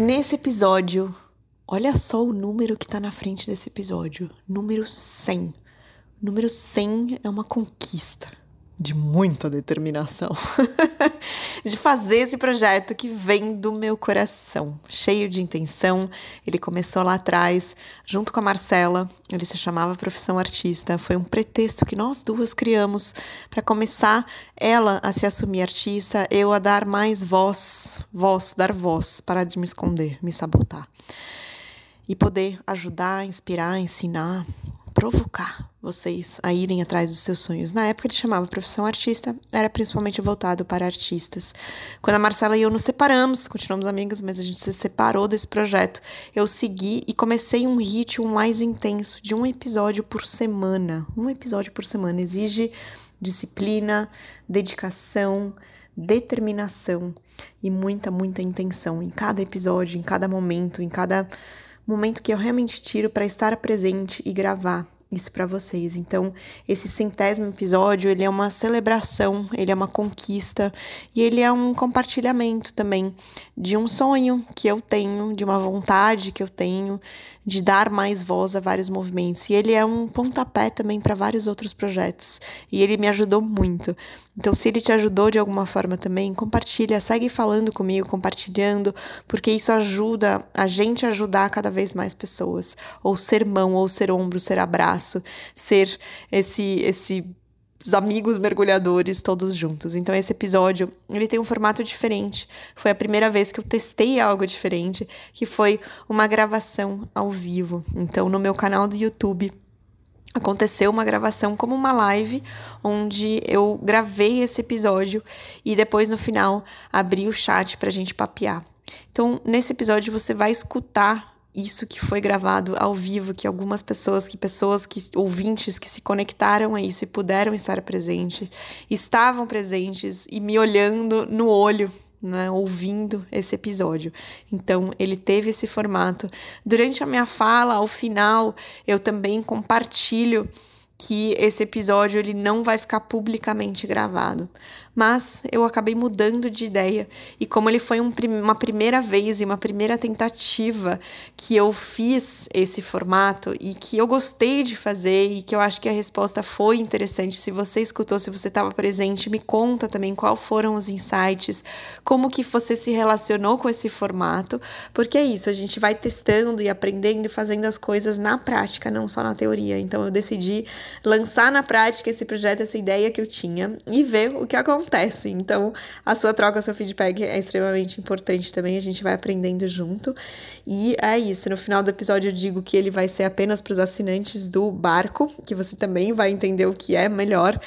Nesse episódio, olha só o número que tá na frente desse episódio: número 100. Número 100 é uma conquista de muita determinação de fazer esse projeto que vem do meu coração, cheio de intenção. Ele começou lá atrás, junto com a Marcela. Ele se chamava Profissão Artista. Foi um pretexto que nós duas criamos para começar ela a se assumir artista, eu a dar mais voz, voz, dar voz, parar de me esconder, me sabotar. E poder ajudar, inspirar, ensinar, provocar vocês a irem atrás dos seus sonhos. Na época ele chamava profissão artista, era principalmente voltado para artistas. Quando a Marcela e eu nos separamos, continuamos amigas, mas a gente se separou desse projeto, eu segui e comecei um ritmo mais intenso de um episódio por semana. Um episódio por semana exige disciplina, dedicação, determinação e muita, muita intenção em cada episódio, em cada momento, em cada momento que eu realmente tiro para estar presente e gravar isso para vocês. Então, esse centésimo episódio, ele é uma celebração, ele é uma conquista e ele é um compartilhamento também de um sonho que eu tenho, de uma vontade que eu tenho de dar mais voz a vários movimentos. E ele é um pontapé também para vários outros projetos. E ele me ajudou muito. Então, se ele te ajudou de alguma forma também, compartilha, segue falando comigo, compartilhando, porque isso ajuda a gente a ajudar cada vez mais pessoas. Ou ser mão, ou ser ombro, ser abraço, ser esse esse os amigos mergulhadores todos juntos. Então esse episódio, ele tem um formato diferente. Foi a primeira vez que eu testei algo diferente, que foi uma gravação ao vivo. Então no meu canal do YouTube aconteceu uma gravação como uma live onde eu gravei esse episódio e depois no final abri o chat pra gente papear. Então, nesse episódio você vai escutar isso que foi gravado ao vivo, que algumas pessoas, que pessoas que ouvintes que se conectaram a isso e puderam estar presentes, estavam presentes e me olhando no olho, né, ouvindo esse episódio. Então, ele teve esse formato. Durante a minha fala, ao final, eu também compartilho que esse episódio ele não vai ficar publicamente gravado. Mas eu acabei mudando de ideia e como ele foi um, uma primeira vez e uma primeira tentativa que eu fiz esse formato e que eu gostei de fazer e que eu acho que a resposta foi interessante. Se você escutou, se você estava presente, me conta também qual foram os insights, como que você se relacionou com esse formato, porque é isso, a gente vai testando e aprendendo e fazendo as coisas na prática, não só na teoria. Então eu decidi lançar na prática esse projeto, essa ideia que eu tinha e ver o que acontece. Então, a sua troca, o seu feedback é extremamente importante também, a gente vai aprendendo junto. E é isso, no final do episódio eu digo que ele vai ser apenas para os assinantes do barco, que você também vai entender o que é melhor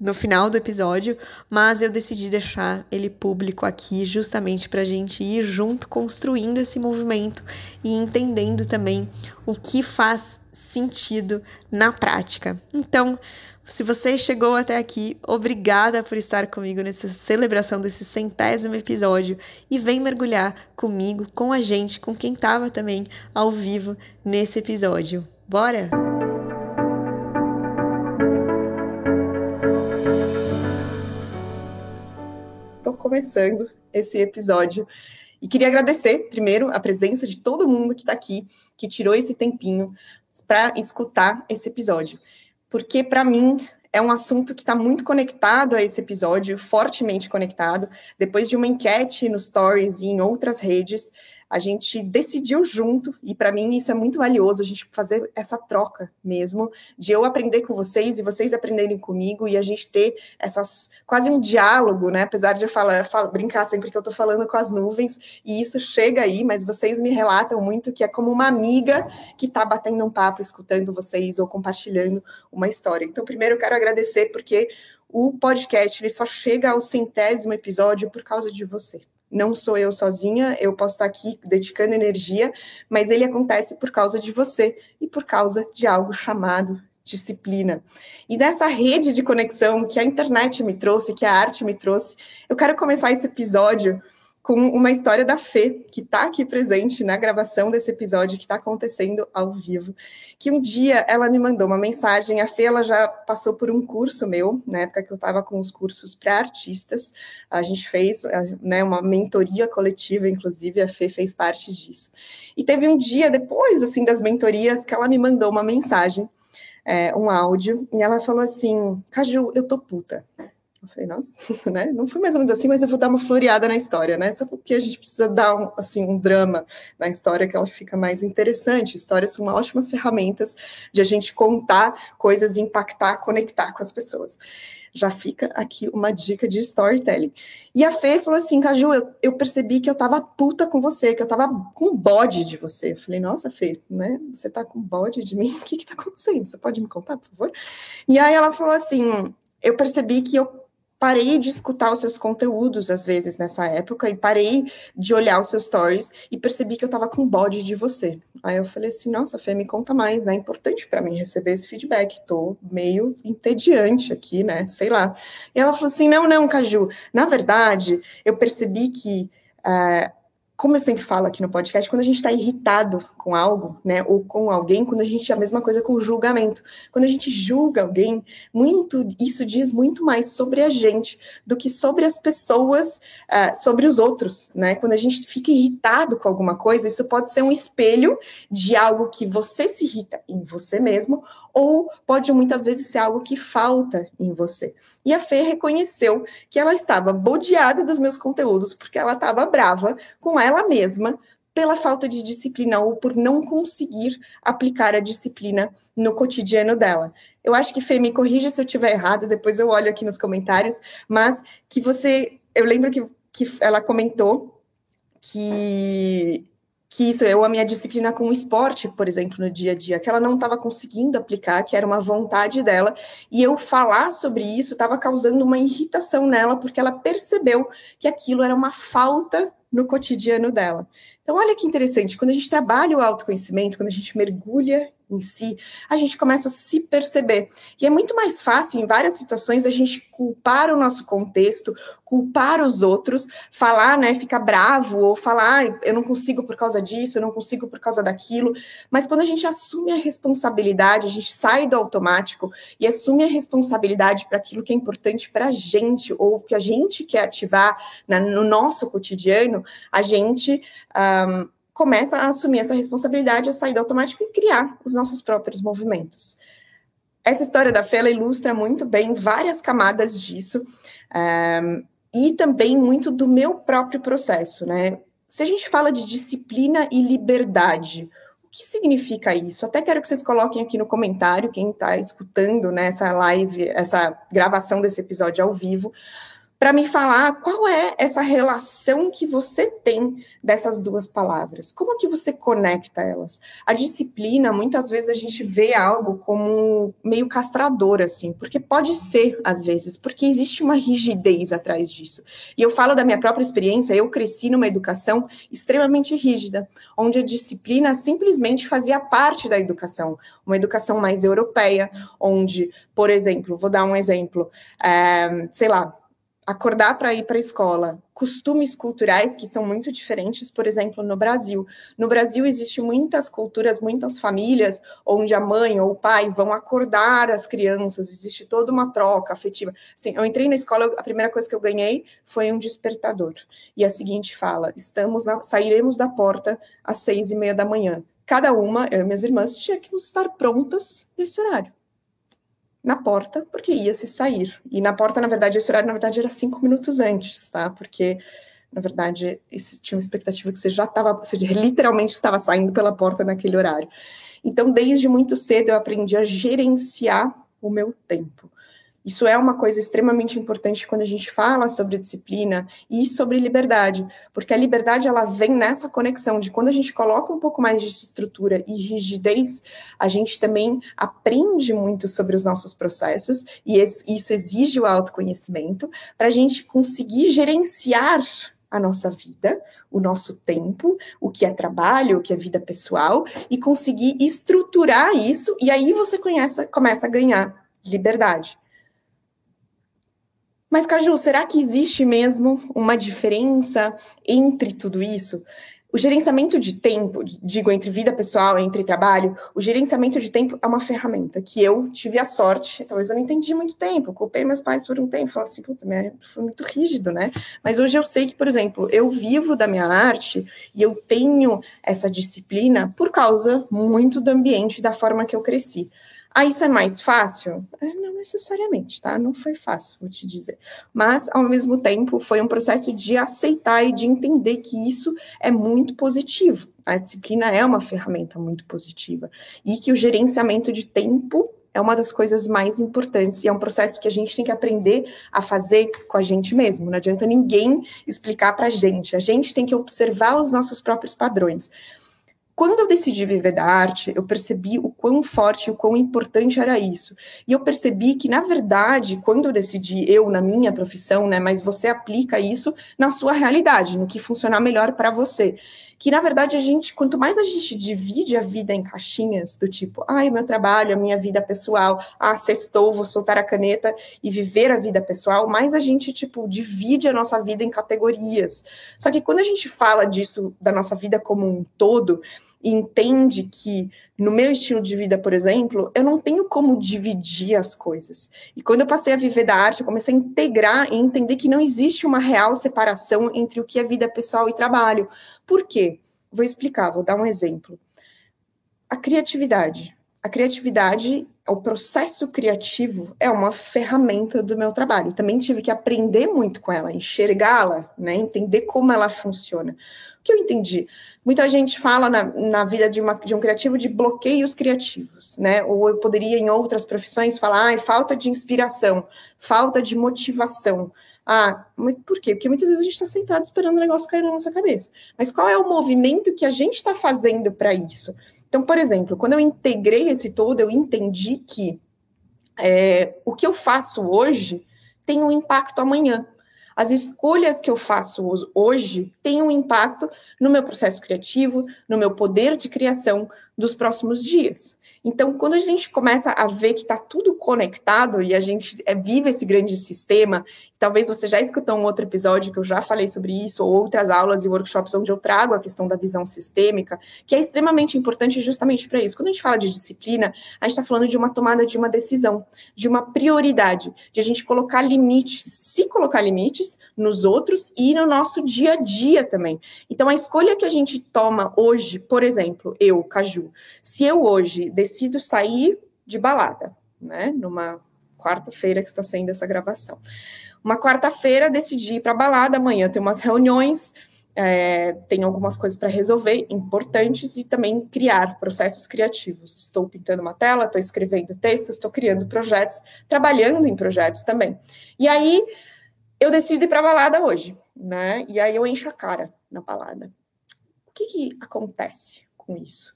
no final do episódio, mas eu decidi deixar ele público aqui justamente para a gente ir junto construindo esse movimento e entendendo também o que faz sentido na prática. Então, se você chegou até aqui, obrigada por estar comigo nessa celebração desse centésimo episódio e vem mergulhar comigo, com a gente, com quem estava também ao vivo nesse episódio. Bora? começando esse episódio. E queria agradecer, primeiro, a presença de todo mundo que está aqui, que tirou esse tempinho para escutar esse episódio. Porque, para mim, é um assunto que está muito conectado a esse episódio, fortemente conectado. Depois de uma enquete nos stories e em outras redes, a gente decidiu junto, e para mim isso é muito valioso, a gente fazer essa troca mesmo, de eu aprender com vocês e vocês aprenderem comigo, e a gente ter essas quase um diálogo, né? Apesar de eu falar, falar brincar sempre que eu estou falando com as nuvens, e isso chega aí, mas vocês me relatam muito que é como uma amiga que está batendo um papo, escutando vocês ou compartilhando uma história. Então, primeiro eu quero agradecer porque o podcast ele só chega ao centésimo episódio por causa de você não sou eu sozinha, eu posso estar aqui dedicando energia, mas ele acontece por causa de você e por causa de algo chamado disciplina. E dessa rede de conexão que a internet me trouxe, que a arte me trouxe, eu quero começar esse episódio com uma história da Fê, que está aqui presente na gravação desse episódio que está acontecendo ao vivo. Que um dia ela me mandou uma mensagem. A Fê ela já passou por um curso meu, na época que eu estava com os cursos para artistas. A gente fez né, uma mentoria coletiva, inclusive, a Fê fez parte disso. E teve um dia depois assim das mentorias que ela me mandou uma mensagem. É, um áudio, e ela falou assim: Caju, eu tô puta. Eu falei, nossa, né? Não foi mais ou menos assim, mas eu vou dar uma floreada na história, né? Só porque a gente precisa dar um, assim, um drama na história que ela fica mais interessante. Histórias são ótimas ferramentas de a gente contar coisas, impactar, conectar com as pessoas. Já fica aqui uma dica de storytelling. E a Fê falou assim, Caju, eu, eu percebi que eu tava puta com você, que eu tava com bode de você. Eu falei, nossa, Fê, né? Você tá com bode de mim? O que que tá acontecendo? Você pode me contar, por favor? E aí ela falou assim, eu percebi que eu parei de escutar os seus conteúdos, às vezes, nessa época, e parei de olhar os seus stories e percebi que eu tava com bode de você. Aí eu falei assim, nossa, Fê, me conta mais, né? É importante para mim receber esse feedback. Tô meio entediante aqui, né? Sei lá. E ela falou assim: não, não, Caju, na verdade, eu percebi que. Uh, como eu sempre falo aqui no podcast, quando a gente está irritado com algo, né, ou com alguém, quando a gente é a mesma coisa com o julgamento. Quando a gente julga alguém, muito isso diz muito mais sobre a gente do que sobre as pessoas, uh, sobre os outros, né? Quando a gente fica irritado com alguma coisa, isso pode ser um espelho de algo que você se irrita em você mesmo ou pode muitas vezes ser algo que falta em você. E a Fê reconheceu que ela estava bodeada dos meus conteúdos porque ela estava brava com ela mesma pela falta de disciplina ou por não conseguir aplicar a disciplina no cotidiano dela. Eu acho que Fê me corrija se eu estiver errado, depois eu olho aqui nos comentários, mas que você, eu lembro que, que ela comentou que que isso, eu a minha disciplina com o esporte, por exemplo, no dia a dia, que ela não estava conseguindo aplicar, que era uma vontade dela, e eu falar sobre isso estava causando uma irritação nela, porque ela percebeu que aquilo era uma falta no cotidiano dela. Então, olha que interessante, quando a gente trabalha o autoconhecimento, quando a gente mergulha em si, a gente começa a se perceber. E é muito mais fácil, em várias situações, a gente culpar o nosso contexto, culpar os outros, falar, né, ficar bravo, ou falar, ah, eu não consigo por causa disso, eu não consigo por causa daquilo. Mas quando a gente assume a responsabilidade, a gente sai do automático e assume a responsabilidade para aquilo que é importante para a gente, ou que a gente quer ativar né, no nosso cotidiano, a gente. Um, começa a assumir essa responsabilidade, a sair do automático e criar os nossos próprios movimentos. Essa história da Fê ilustra muito bem várias camadas disso um, eh, e também muito do meu próprio processo, né? Se a gente fala de disciplina e liberdade, o que significa isso? Até quero que vocês coloquem aqui no comentário, quem está escutando né, live, essa gravação desse episódio ao vivo, para me falar qual é essa relação que você tem dessas duas palavras. Como que você conecta elas? A disciplina, muitas vezes a gente vê algo como meio castrador, assim, porque pode ser, às vezes, porque existe uma rigidez atrás disso. E eu falo da minha própria experiência, eu cresci numa educação extremamente rígida, onde a disciplina simplesmente fazia parte da educação, uma educação mais europeia, onde, por exemplo, vou dar um exemplo, é, sei lá, acordar para ir para a escola, costumes culturais que são muito diferentes, por exemplo, no Brasil. No Brasil existe muitas culturas, muitas famílias onde a mãe ou o pai vão acordar as crianças, existe toda uma troca afetiva. Assim, eu entrei na escola, a primeira coisa que eu ganhei foi um despertador. E a seguinte fala: estamos na, sairemos da porta às seis e meia da manhã. Cada uma, eu e minhas irmãs, tinha que estar prontas nesse horário na porta, porque ia se sair. E na porta, na verdade, esse horário, na verdade, era cinco minutos antes, tá? Porque, na verdade, tinha uma expectativa que você já estava, você literalmente estava saindo pela porta naquele horário. Então, desde muito cedo, eu aprendi a gerenciar o meu tempo. Isso é uma coisa extremamente importante quando a gente fala sobre disciplina e sobre liberdade, porque a liberdade ela vem nessa conexão de quando a gente coloca um pouco mais de estrutura e rigidez, a gente também aprende muito sobre os nossos processos e isso exige o autoconhecimento para a gente conseguir gerenciar a nossa vida, o nosso tempo, o que é trabalho, o que é vida pessoal, e conseguir estruturar isso, e aí você conhece, começa a ganhar liberdade. Mas, Caju, será que existe mesmo uma diferença entre tudo isso? O gerenciamento de tempo, digo, entre vida pessoal e entre trabalho, o gerenciamento de tempo é uma ferramenta que eu tive a sorte, talvez eu não entendi muito tempo, culpei meus pais por um tempo, falei assim, putz, foi muito rígido, né? Mas hoje eu sei que, por exemplo, eu vivo da minha arte e eu tenho essa disciplina por causa muito do ambiente e da forma que eu cresci. Ah, isso é mais fácil? É, não necessariamente, tá? Não foi fácil, vou te dizer. Mas, ao mesmo tempo, foi um processo de aceitar e de entender que isso é muito positivo. A disciplina é uma ferramenta muito positiva. E que o gerenciamento de tempo é uma das coisas mais importantes e é um processo que a gente tem que aprender a fazer com a gente mesmo. Não adianta ninguém explicar para a gente. A gente tem que observar os nossos próprios padrões. Quando eu decidi viver da arte, eu percebi o quão forte, o quão importante era isso. E eu percebi que, na verdade, quando eu decidi, eu na minha profissão, né, mas você aplica isso na sua realidade, no que funcionar melhor para você. Que, na verdade, a gente, quanto mais a gente divide a vida em caixinhas, do tipo, ai, meu trabalho, a minha vida pessoal, ah, sextou, vou soltar a caneta e viver a vida pessoal, mais a gente, tipo, divide a nossa vida em categorias. Só que quando a gente fala disso, da nossa vida como um todo, e entende que no meu estilo de vida, por exemplo, eu não tenho como dividir as coisas. E quando eu passei a viver da arte, eu comecei a integrar e entender que não existe uma real separação entre o que é vida pessoal e trabalho. Por quê? Vou explicar, vou dar um exemplo. A criatividade. A criatividade, o processo criativo é uma ferramenta do meu trabalho. Também tive que aprender muito com ela, enxergá-la, né, entender como ela funciona que eu entendi? Muita gente fala na, na vida de, uma, de um criativo de bloqueios criativos, né? Ou eu poderia, em outras profissões, falar ah, falta de inspiração, falta de motivação. Ah, por quê? Porque muitas vezes a gente está sentado esperando o negócio cair na nossa cabeça. Mas qual é o movimento que a gente está fazendo para isso? Então, por exemplo, quando eu integrei esse todo, eu entendi que é, o que eu faço hoje tem um impacto amanhã. As escolhas que eu faço hoje têm um impacto no meu processo criativo, no meu poder de criação dos próximos dias. Então, quando a gente começa a ver que está tudo conectado e a gente é, vive esse grande sistema Talvez você já escutou um outro episódio que eu já falei sobre isso, ou outras aulas e workshops onde eu trago a questão da visão sistêmica, que é extremamente importante justamente para isso. Quando a gente fala de disciplina, a gente está falando de uma tomada de uma decisão, de uma prioridade, de a gente colocar limites, se colocar limites nos outros e no nosso dia a dia também. Então, a escolha que a gente toma hoje, por exemplo, eu, Caju, se eu hoje decido sair de balada, né, numa quarta-feira que está sendo essa gravação. Uma quarta-feira decidi ir para balada, amanhã tem umas reuniões, é, tem algumas coisas para resolver importantes e também criar processos criativos. Estou pintando uma tela, estou escrevendo textos, estou criando projetos, trabalhando em projetos também. E aí eu decido ir para balada hoje, né? E aí eu encho a cara na balada. O que, que acontece com isso?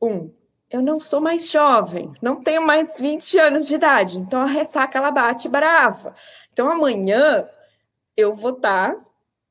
Um, eu não sou mais jovem, não tenho mais 20 anos de idade, então a ressaca ela bate brava. Então amanhã eu vou estar tá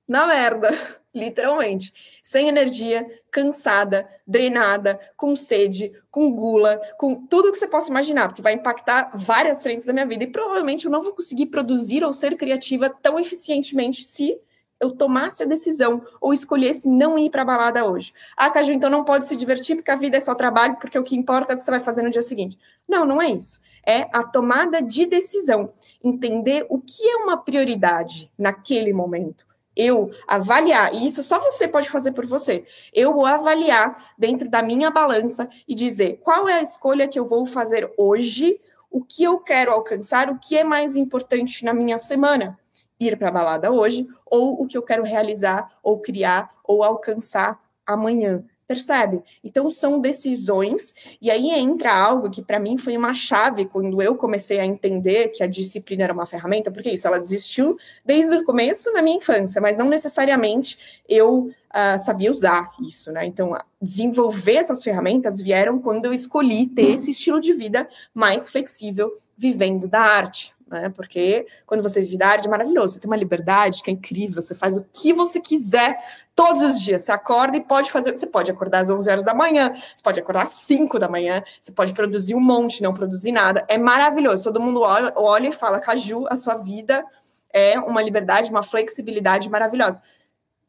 na merda, literalmente, sem energia, cansada, drenada, com sede, com gula, com tudo que você possa imaginar, porque vai impactar várias frentes da minha vida e provavelmente eu não vou conseguir produzir ou ser criativa tão eficientemente se eu tomasse a decisão ou escolhesse não ir para a balada hoje. Ah, Caju, então não pode se divertir porque a vida é só trabalho, porque o que importa é o que você vai fazer no dia seguinte. Não, não é isso é a tomada de decisão, entender o que é uma prioridade naquele momento. Eu avaliar, e isso só você pode fazer por você. Eu vou avaliar dentro da minha balança e dizer qual é a escolha que eu vou fazer hoje, o que eu quero alcançar, o que é mais importante na minha semana. Ir para a balada hoje, ou o que eu quero realizar, ou criar, ou alcançar amanhã. Percebe? Então são decisões, e aí entra algo que para mim foi uma chave quando eu comecei a entender que a disciplina era uma ferramenta, porque isso, ela existiu desde o começo na minha infância, mas não necessariamente eu uh, sabia usar isso, né? Então, desenvolver essas ferramentas vieram quando eu escolhi ter esse estilo de vida mais flexível, vivendo da arte, né? Porque quando você vive da arte é maravilhoso, você tem uma liberdade que é incrível, você faz o que você quiser todos os dias. Você acorda e pode fazer. Você pode acordar às 11 horas da manhã, você pode acordar às 5 da manhã, você pode produzir um monte, não produzir nada. É maravilhoso. Todo mundo olha, olha e fala, Caju, a sua vida é uma liberdade, uma flexibilidade maravilhosa.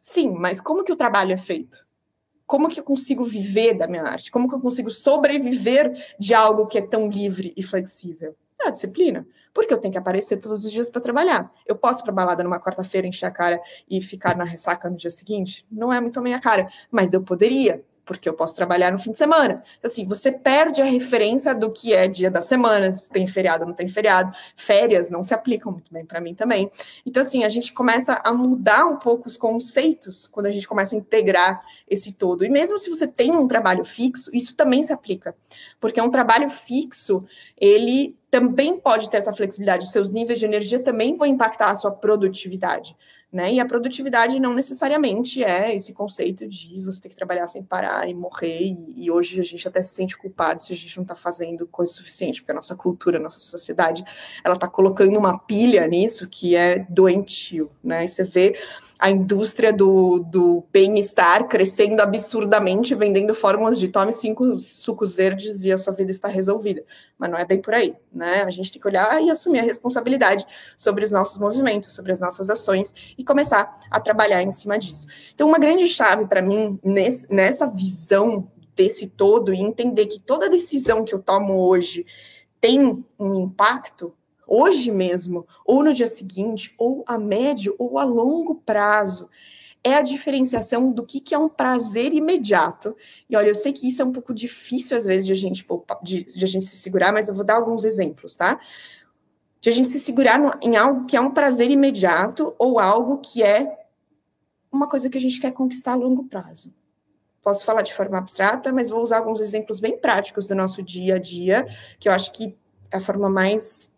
Sim, mas como que o trabalho é feito? Como que eu consigo viver da minha arte? Como que eu consigo sobreviver de algo que é tão livre e flexível? É a disciplina. Porque eu tenho que aparecer todos os dias para trabalhar. Eu posso ir para balada numa quarta-feira, encher a cara e ficar na ressaca no dia seguinte? Não é muito a minha cara, mas eu poderia porque eu posso trabalhar no fim de semana. Então, assim, você perde a referência do que é dia da semana, se tem feriado ou não tem feriado. Férias não se aplicam muito bem para mim também. Então, assim, a gente começa a mudar um pouco os conceitos quando a gente começa a integrar esse todo. E mesmo se você tem um trabalho fixo, isso também se aplica. Porque um trabalho fixo, ele também pode ter essa flexibilidade. Os seus níveis de energia também vão impactar a sua produtividade. Né? E a produtividade não necessariamente é esse conceito de você ter que trabalhar sem parar e morrer, e, e hoje a gente até se sente culpado se a gente não está fazendo coisa suficiente, porque a nossa cultura, a nossa sociedade, ela está colocando uma pilha nisso que é doentio, né? E você vê a indústria do, do bem-estar crescendo absurdamente, vendendo fórmulas de tome cinco sucos verdes e a sua vida está resolvida. Mas não é bem por aí, né? A gente tem que olhar e assumir a responsabilidade sobre os nossos movimentos, sobre as nossas ações e começar a trabalhar em cima disso. Então, uma grande chave para mim nesse, nessa visão desse todo e entender que toda decisão que eu tomo hoje tem um impacto hoje mesmo, ou no dia seguinte, ou a médio ou a longo prazo. É a diferenciação do que, que é um prazer imediato. E olha, eu sei que isso é um pouco difícil, às vezes, de a gente, de, de a gente se segurar, mas eu vou dar alguns exemplos, tá? De a gente se segurar no, em algo que é um prazer imediato ou algo que é uma coisa que a gente quer conquistar a longo prazo. Posso falar de forma abstrata, mas vou usar alguns exemplos bem práticos do nosso dia a dia, que eu acho que é a forma mais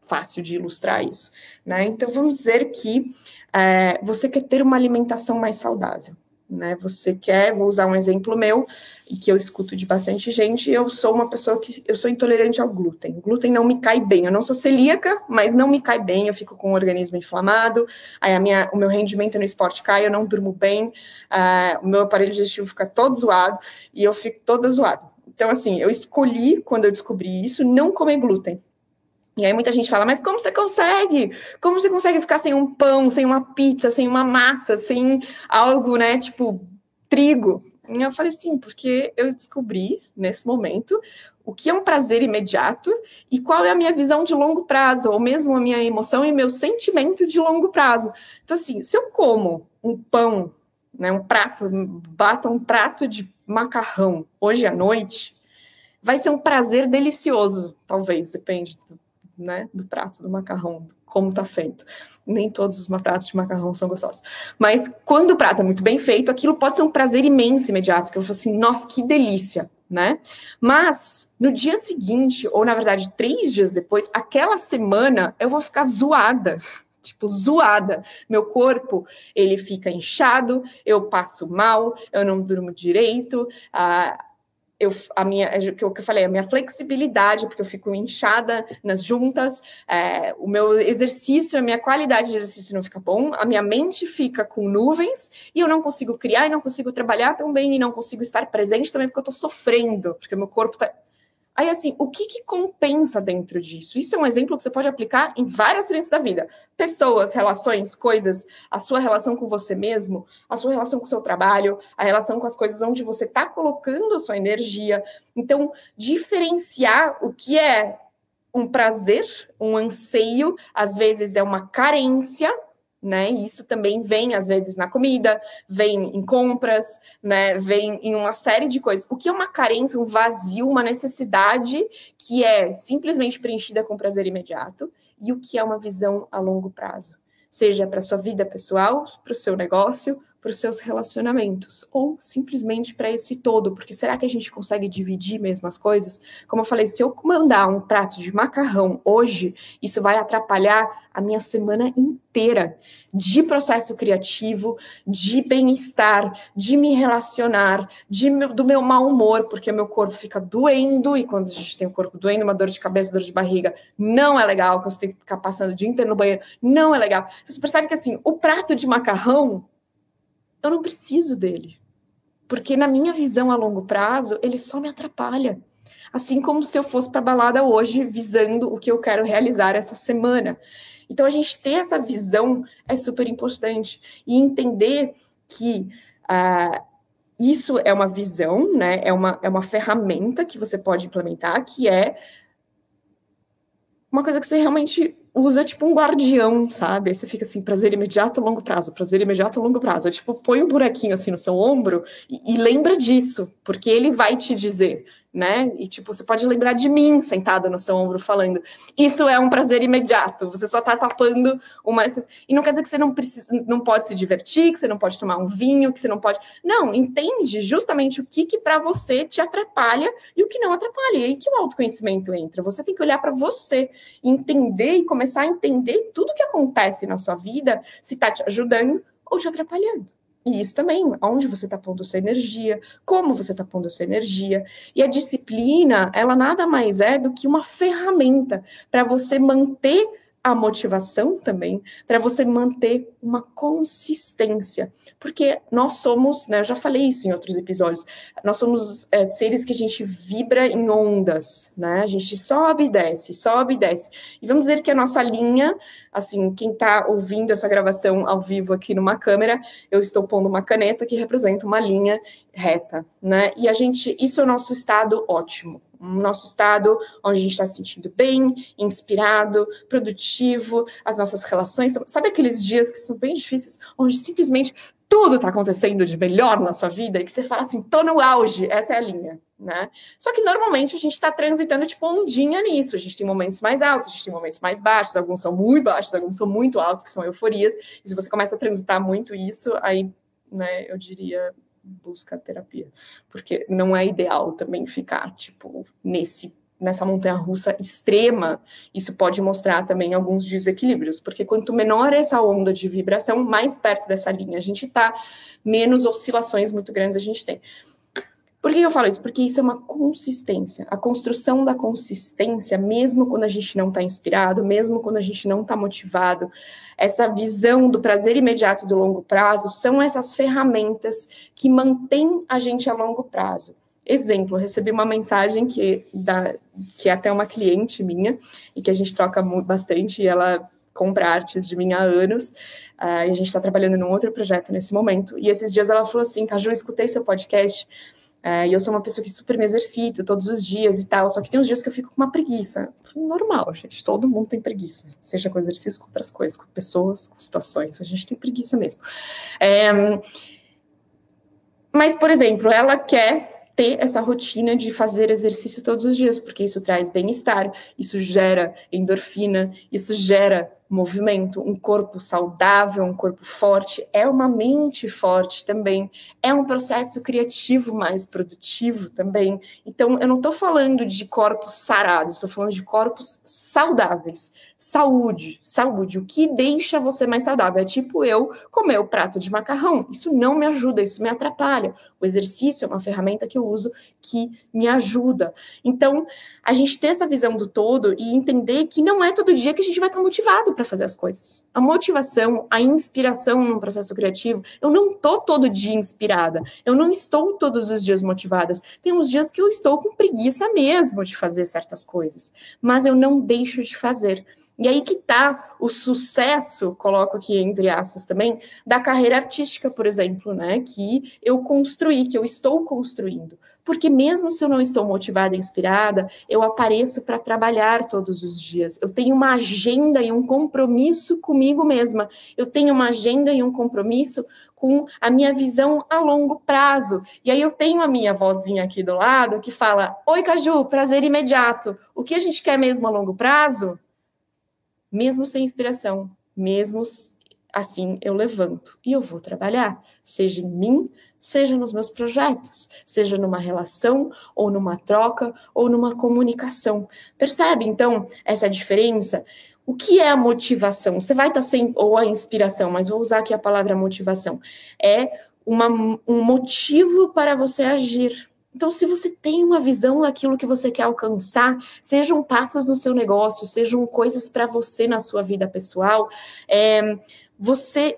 fácil de ilustrar isso. Né? Então, vamos dizer que é, você quer ter uma alimentação mais saudável. Né? Você quer, vou usar um exemplo meu, e que eu escuto de bastante gente, eu sou uma pessoa que eu sou intolerante ao glúten. Glúten não me cai bem. Eu não sou celíaca, mas não me cai bem. Eu fico com o organismo inflamado, aí a minha, o meu rendimento no esporte cai, eu não durmo bem, uh, o meu aparelho digestivo fica todo zoado e eu fico toda zoada. Então, assim, eu escolhi, quando eu descobri isso, não comer glúten. E aí muita gente fala, mas como você consegue? Como você consegue ficar sem um pão, sem uma pizza, sem uma massa, sem algo, né, tipo trigo? E eu falei sim, porque eu descobri nesse momento o que é um prazer imediato e qual é a minha visão de longo prazo, ou mesmo a minha emoção e meu sentimento de longo prazo. Então, assim, se eu como um pão, né, um prato, bato um prato de macarrão hoje à noite, vai ser um prazer delicioso, talvez, depende do né, do prato do macarrão, como tá feito. Nem todos os pratos de macarrão são gostosos. Mas quando o prato é muito bem feito, aquilo pode ser um prazer imenso imediato, que eu falo assim, nossa, que delícia, né? Mas no dia seguinte, ou na verdade três dias depois, aquela semana eu vou ficar zoada tipo, zoada. Meu corpo, ele fica inchado, eu passo mal, eu não durmo direito, a, eu, a minha, é o que eu falei, a minha flexibilidade, porque eu fico inchada nas juntas, é, o meu exercício, a minha qualidade de exercício não fica bom, a minha mente fica com nuvens e eu não consigo criar e não consigo trabalhar tão bem e não consigo estar presente também porque eu estou sofrendo, porque meu corpo está Aí, assim, o que, que compensa dentro disso? Isso é um exemplo que você pode aplicar em várias frentes da vida. Pessoas, relações, coisas, a sua relação com você mesmo, a sua relação com o seu trabalho, a relação com as coisas onde você está colocando a sua energia. Então, diferenciar o que é um prazer, um anseio, às vezes é uma carência, né? E isso também vem às vezes na comida, vem em compras, né? Vem em uma série de coisas. O que é uma carência, um vazio, uma necessidade que é simplesmente preenchida com prazer imediato e o que é uma visão a longo prazo, seja para sua vida pessoal, para o seu negócio, para os seus relacionamentos, ou simplesmente para esse todo, porque será que a gente consegue dividir mesmo as coisas? Como eu falei, se eu mandar um prato de macarrão hoje, isso vai atrapalhar a minha semana inteira de processo criativo, de bem-estar, de me relacionar, de, do meu mau humor, porque meu corpo fica doendo, e quando a gente tem o corpo doendo, uma dor de cabeça, dor de barriga, não é legal, que você tem que ficar passando o dia inteiro no banheiro, não é legal. Você percebe que assim, o prato de macarrão eu não preciso dele. Porque na minha visão a longo prazo, ele só me atrapalha. Assim como se eu fosse para balada hoje visando o que eu quero realizar essa semana. Então a gente ter essa visão é super importante e entender que uh, isso é uma visão, né? É uma, é uma ferramenta que você pode implementar, que é uma coisa que você realmente usa tipo um guardião, sabe? Aí você fica assim, prazer imediato, longo prazo, prazer imediato, longo prazo. É, tipo, põe um buraquinho assim no seu ombro e, e lembra disso, porque ele vai te dizer, né? E tipo, você pode lembrar de mim sentada no seu ombro falando. Isso é um prazer imediato. Você só tá tapando uma e não quer dizer que você não precisa, não pode se divertir, que você não pode tomar um vinho, que você não pode. Não, entende justamente o que que para você te atrapalha e o que não atrapalha. E aí que o autoconhecimento entra. Você tem que olhar para você, entender e começar a entender tudo que acontece na sua vida, se tá te ajudando ou te atrapalhando. E isso também, onde você está pondo sua energia, como você está pondo sua energia. E a disciplina, ela nada mais é do que uma ferramenta para você manter a motivação também, para você manter uma consistência. Porque nós somos, né, eu já falei isso em outros episódios, nós somos é, seres que a gente vibra em ondas, né? A gente sobe e desce, sobe e desce. E vamos dizer que a nossa linha, assim, quem está ouvindo essa gravação ao vivo aqui numa câmera, eu estou pondo uma caneta que representa uma linha reta, né? E a gente, isso é o nosso estado ótimo um nosso estado onde a gente está se sentindo bem, inspirado, produtivo, as nossas relações. Sabe aqueles dias que são bem difíceis, onde simplesmente tudo está acontecendo de melhor na sua vida e que você fala assim, tô no auge, essa é a linha, né? Só que normalmente a gente está transitando tipo ondinha nisso. A gente tem momentos mais altos, a gente tem momentos mais baixos, alguns são muito baixos, alguns são muito altos, que são euforias. E se você começa a transitar muito isso, aí, né, eu diria, busca terapia, porque não é ideal também ficar tipo nesse nessa montanha russa extrema, isso pode mostrar também alguns desequilíbrios, porque quanto menor essa onda de vibração, mais perto dessa linha a gente está, menos oscilações muito grandes a gente tem. Por que eu falo isso? Porque isso é uma consistência. A construção da consistência, mesmo quando a gente não está inspirado, mesmo quando a gente não está motivado, essa visão do prazer imediato do longo prazo são essas ferramentas que mantêm a gente a longo prazo. Exemplo, recebi uma mensagem que, da, que é até uma cliente minha, e que a gente troca bastante, e ela compra artes de mim há anos, uh, e a gente está trabalhando num outro projeto nesse momento. E esses dias ela falou assim: Caju, escutei seu podcast é, e eu sou uma pessoa que super me exercito todos os dias e tal, só que tem uns dias que eu fico com uma preguiça. Normal, gente, todo mundo tem preguiça, seja com exercício, com outras coisas, com pessoas, com situações, a gente tem preguiça mesmo. É, mas, por exemplo, ela quer ter essa rotina de fazer exercício todos os dias, porque isso traz bem-estar, isso gera endorfina, isso gera movimento, um corpo saudável, um corpo forte, é uma mente forte também, é um processo criativo mais produtivo também. Então, eu não estou falando de corpos sarados, estou falando de corpos saudáveis. Saúde, saúde, o que deixa você mais saudável? É tipo eu comer o prato de macarrão. Isso não me ajuda, isso me atrapalha. O exercício é uma ferramenta que eu uso que me ajuda. Então, a gente ter essa visão do todo e entender que não é todo dia que a gente vai estar motivado para fazer as coisas. A motivação, a inspiração num processo criativo, eu não tô todo dia inspirada, eu não estou todos os dias motivadas. Tem uns dias que eu estou com preguiça mesmo de fazer certas coisas, mas eu não deixo de fazer. E aí que tá o sucesso, coloco aqui entre aspas também, da carreira artística, por exemplo, né? Que eu construí, que eu estou construindo. Porque mesmo se eu não estou motivada e inspirada, eu apareço para trabalhar todos os dias. Eu tenho uma agenda e um compromisso comigo mesma. Eu tenho uma agenda e um compromisso com a minha visão a longo prazo. E aí eu tenho a minha vozinha aqui do lado que fala: Oi, Caju, prazer imediato. O que a gente quer mesmo a longo prazo? Mesmo sem inspiração, mesmo assim eu levanto e eu vou trabalhar, seja em mim, seja nos meus projetos, seja numa relação, ou numa troca, ou numa comunicação. Percebe então essa diferença? O que é a motivação? Você vai estar sem, ou a inspiração, mas vou usar aqui a palavra motivação. É uma, um motivo para você agir. Então, se você tem uma visão daquilo que você quer alcançar, sejam passos no seu negócio, sejam coisas para você na sua vida pessoal, é, você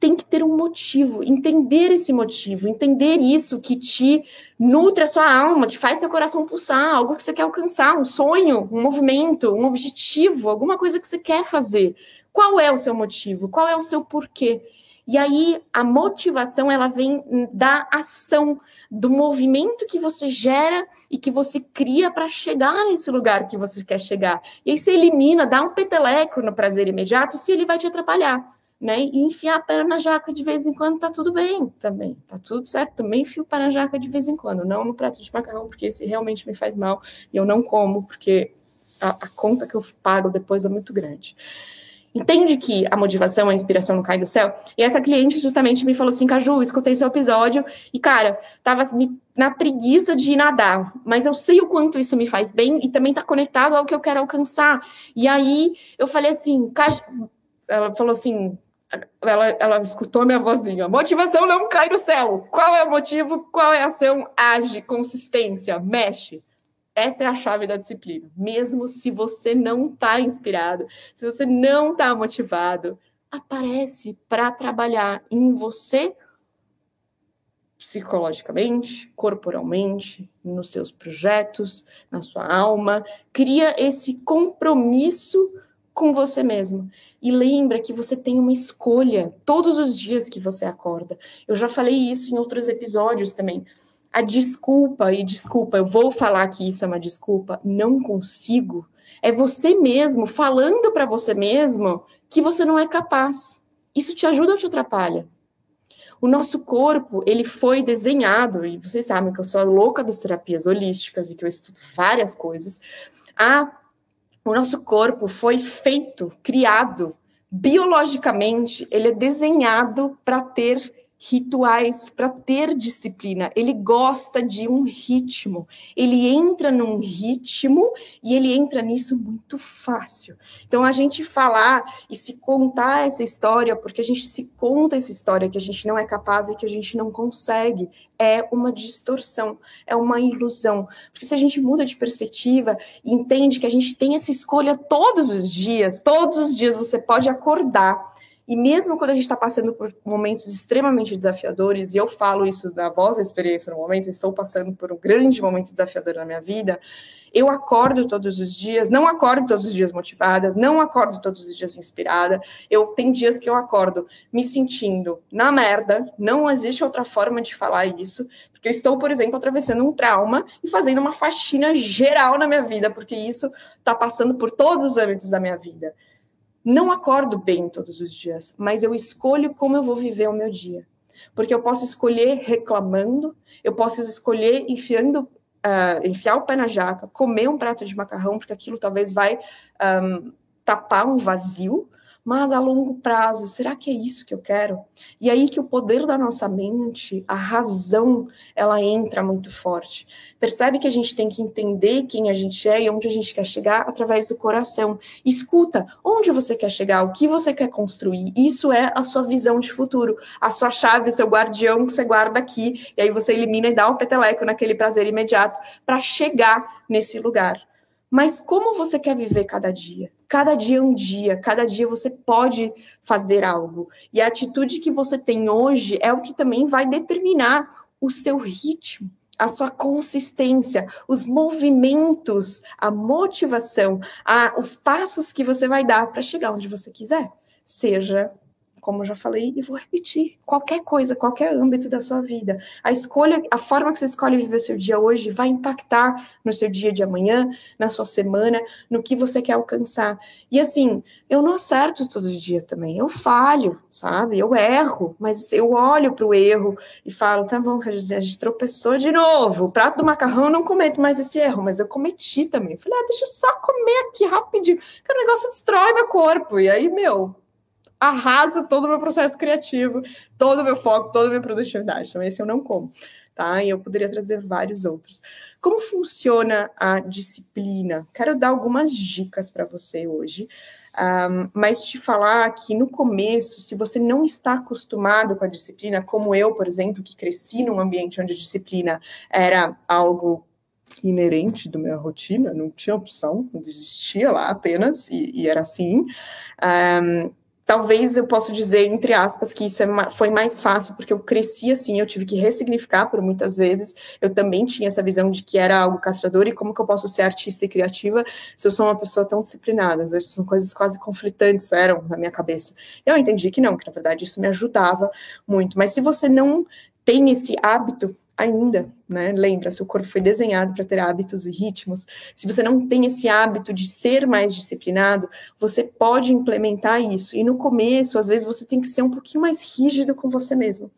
tem que ter um motivo, entender esse motivo, entender isso que te nutre a sua alma, que faz seu coração pulsar, algo que você quer alcançar, um sonho, um movimento, um objetivo, alguma coisa que você quer fazer. Qual é o seu motivo? Qual é o seu porquê? E aí a motivação ela vem da ação, do movimento que você gera e que você cria para chegar nesse lugar que você quer chegar. E aí você elimina, dá um peteleco no prazer imediato se ele vai te atrapalhar. Né? E enfiar a perna na jaca de vez em quando tá tudo bem também, tá tudo certo. Também enfio para na jaca de vez em quando, não no prato de macarrão, porque esse realmente me faz mal e eu não como, porque a, a conta que eu pago depois é muito grande entende que a motivação, a inspiração não cai do céu. E essa cliente justamente me falou assim, Caju, escutei seu episódio e, cara, tava na preguiça de nadar, mas eu sei o quanto isso me faz bem e também tá conectado ao que eu quero alcançar. E aí eu falei assim, ela falou assim, ela, ela escutou minha vozinha. Motivação não cai do céu. Qual é o motivo? Qual é a ação? Age, consistência, mexe. Essa é a chave da disciplina. Mesmo se você não está inspirado, se você não está motivado, aparece para trabalhar em você psicologicamente, corporalmente, nos seus projetos, na sua alma. Cria esse compromisso com você mesmo. E lembra que você tem uma escolha todos os dias que você acorda. Eu já falei isso em outros episódios também a desculpa, e desculpa, eu vou falar que isso é uma desculpa, não consigo, é você mesmo falando para você mesmo que você não é capaz. Isso te ajuda ou te atrapalha? O nosso corpo, ele foi desenhado, e vocês sabem que eu sou a louca das terapias holísticas e que eu estudo várias coisas. A, o nosso corpo foi feito, criado, biologicamente, ele é desenhado para ter rituais para ter disciplina. Ele gosta de um ritmo. Ele entra num ritmo e ele entra nisso muito fácil. Então a gente falar e se contar essa história, porque a gente se conta essa história que a gente não é capaz e que a gente não consegue, é uma distorção, é uma ilusão. Porque se a gente muda de perspectiva e entende que a gente tem essa escolha todos os dias, todos os dias você pode acordar e mesmo quando a gente está passando por momentos extremamente desafiadores, e eu falo isso da voz da experiência no momento, estou passando por um grande momento desafiador na minha vida, eu acordo todos os dias, não acordo todos os dias motivada, não acordo todos os dias inspirada. Eu tem dias que eu acordo me sentindo na merda, não existe outra forma de falar isso, porque eu estou, por exemplo, atravessando um trauma e fazendo uma faxina geral na minha vida, porque isso está passando por todos os âmbitos da minha vida. Não acordo bem todos os dias, mas eu escolho como eu vou viver o meu dia. Porque eu posso escolher reclamando, eu posso escolher enfiando, uh, enfiar o pé na jaca, comer um prato de macarrão, porque aquilo talvez vai um, tapar um vazio, mas a longo prazo, será que é isso que eu quero? E aí que o poder da nossa mente, a razão, ela entra muito forte. Percebe que a gente tem que entender quem a gente é e onde a gente quer chegar através do coração. Escuta, onde você quer chegar, o que você quer construir. Isso é a sua visão de futuro, a sua chave, o seu guardião que você guarda aqui, e aí você elimina e dá um peteleco naquele prazer imediato para chegar nesse lugar. Mas como você quer viver cada dia? Cada dia é um dia, cada dia você pode fazer algo. E a atitude que você tem hoje é o que também vai determinar o seu ritmo, a sua consistência, os movimentos, a motivação, a, os passos que você vai dar para chegar onde você quiser. Seja como eu já falei, e vou repetir, qualquer coisa, qualquer âmbito da sua vida. A escolha, a forma que você escolhe viver seu dia hoje vai impactar no seu dia de amanhã, na sua semana, no que você quer alcançar. E assim, eu não acerto todo dia também, eu falho, sabe? Eu erro, mas eu olho para o erro e falo, tá bom, a gente tropeçou de novo. O prato do macarrão eu não cometo mais esse erro, mas eu cometi também. Eu falei, ah, deixa eu só comer aqui rapidinho, que o negócio destrói meu corpo. E aí, meu, arrasa todo o meu processo criativo, todo o meu foco, toda a minha produtividade. Então, esse eu não como. Tá? E eu poderia trazer vários outros. Como funciona a disciplina? Quero dar algumas dicas para você hoje. Um, mas te falar que no começo, se você não está acostumado com a disciplina, como eu, por exemplo, que cresci num ambiente onde a disciplina era algo inerente da minha rotina, não tinha opção, existia lá apenas, e, e era assim. Um, Talvez eu possa dizer, entre aspas, que isso é, foi mais fácil, porque eu cresci assim, eu tive que ressignificar por muitas vezes. Eu também tinha essa visão de que era algo castrador e como que eu posso ser artista e criativa se eu sou uma pessoa tão disciplinada. Às vezes são coisas quase conflitantes, eram na minha cabeça. Eu entendi que não, que na verdade isso me ajudava muito. Mas se você não tem esse hábito ainda, né? Lembra, seu corpo foi desenhado para ter hábitos e ritmos. Se você não tem esse hábito de ser mais disciplinado, você pode implementar isso. E no começo, às vezes, você tem que ser um pouquinho mais rígido com você mesmo.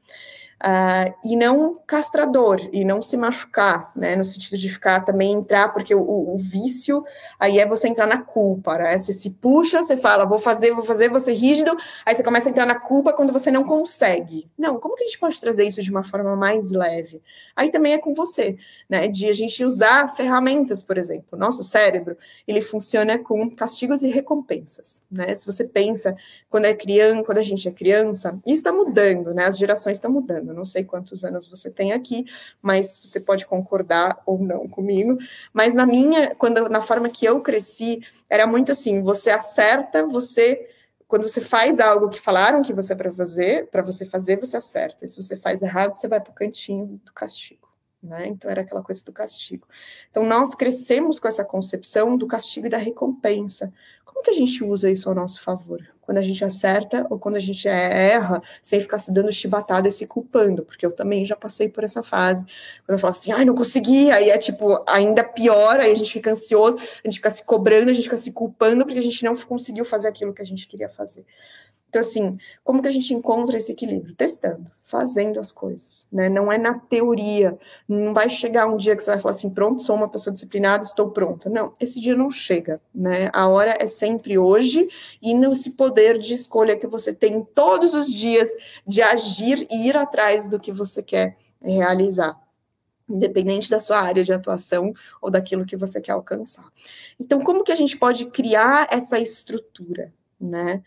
Uh, e não castrador, e não se machucar, né, no sentido de ficar também entrar, porque o, o, vício aí é você entrar na culpa, né, você se puxa, você fala, vou fazer, vou fazer, ser rígido, aí você começa a entrar na culpa quando você não consegue. Não, como que a gente pode trazer isso de uma forma mais leve? Aí também é com você, né, de a gente usar ferramentas, por exemplo, nosso cérebro, ele funciona com castigos e recompensas, né, se você pensa, quando é criança, quando a gente é criança, isso está mudando, né, as gerações estão mudando, eu não sei quantos anos você tem aqui, mas você pode concordar ou não comigo. Mas na minha, quando na forma que eu cresci, era muito assim: você acerta, você quando você faz algo que falaram que você é para fazer, para você fazer, você acerta. E se você faz errado, você vai para o cantinho do castigo. Né? Então era aquela coisa do castigo. Então nós crescemos com essa concepção do castigo e da recompensa. Como que a gente usa isso ao nosso favor? Quando a gente acerta ou quando a gente erra, sem ficar se dando chibatada e se culpando, porque eu também já passei por essa fase. Quando eu falo assim, ai, não consegui, aí é tipo ainda pior, aí a gente fica ansioso, a gente fica se cobrando, a gente fica se culpando porque a gente não conseguiu fazer aquilo que a gente queria fazer. Então, assim, como que a gente encontra esse equilíbrio? Testando, fazendo as coisas, né? Não é na teoria, não vai chegar um dia que você vai falar assim, pronto, sou uma pessoa disciplinada, estou pronta. Não, esse dia não chega, né? A hora é sempre hoje e nesse poder de escolha que você tem todos os dias de agir e ir atrás do que você quer realizar independente da sua área de atuação ou daquilo que você quer alcançar. Então, como que a gente pode criar essa estrutura, né?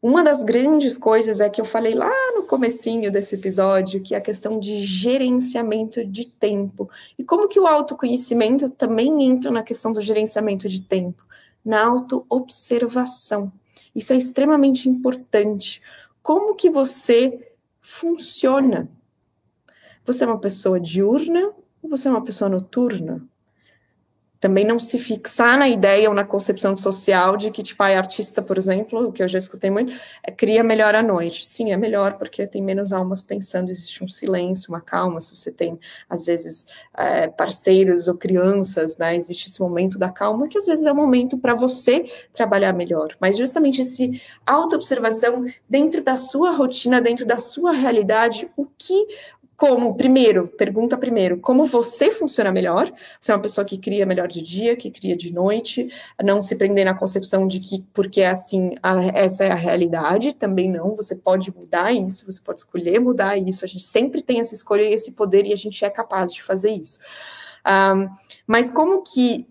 Uma das grandes coisas é que eu falei lá no comecinho desse episódio, que é a questão de gerenciamento de tempo. E como que o autoconhecimento também entra na questão do gerenciamento de tempo? Na autoobservação. Isso é extremamente importante. Como que você funciona? Você é uma pessoa diurna ou você é uma pessoa noturna? Também não se fixar na ideia ou na concepção social de que, tipo, a artista, por exemplo, o que eu já escutei muito, é, cria melhor à noite. Sim, é melhor porque tem menos almas pensando, existe um silêncio, uma calma. Se você tem, às vezes, é, parceiros ou crianças, né, existe esse momento da calma, que às vezes é o um momento para você trabalhar melhor. Mas justamente esse auto-observação dentro da sua rotina, dentro da sua realidade, o que como, primeiro, pergunta primeiro, como você funciona melhor? Você é uma pessoa que cria melhor de dia, que cria de noite, não se prender na concepção de que porque é assim, a, essa é a realidade, também não, você pode mudar isso, você pode escolher mudar isso, a gente sempre tem essa escolha e esse poder e a gente é capaz de fazer isso. Um, mas como que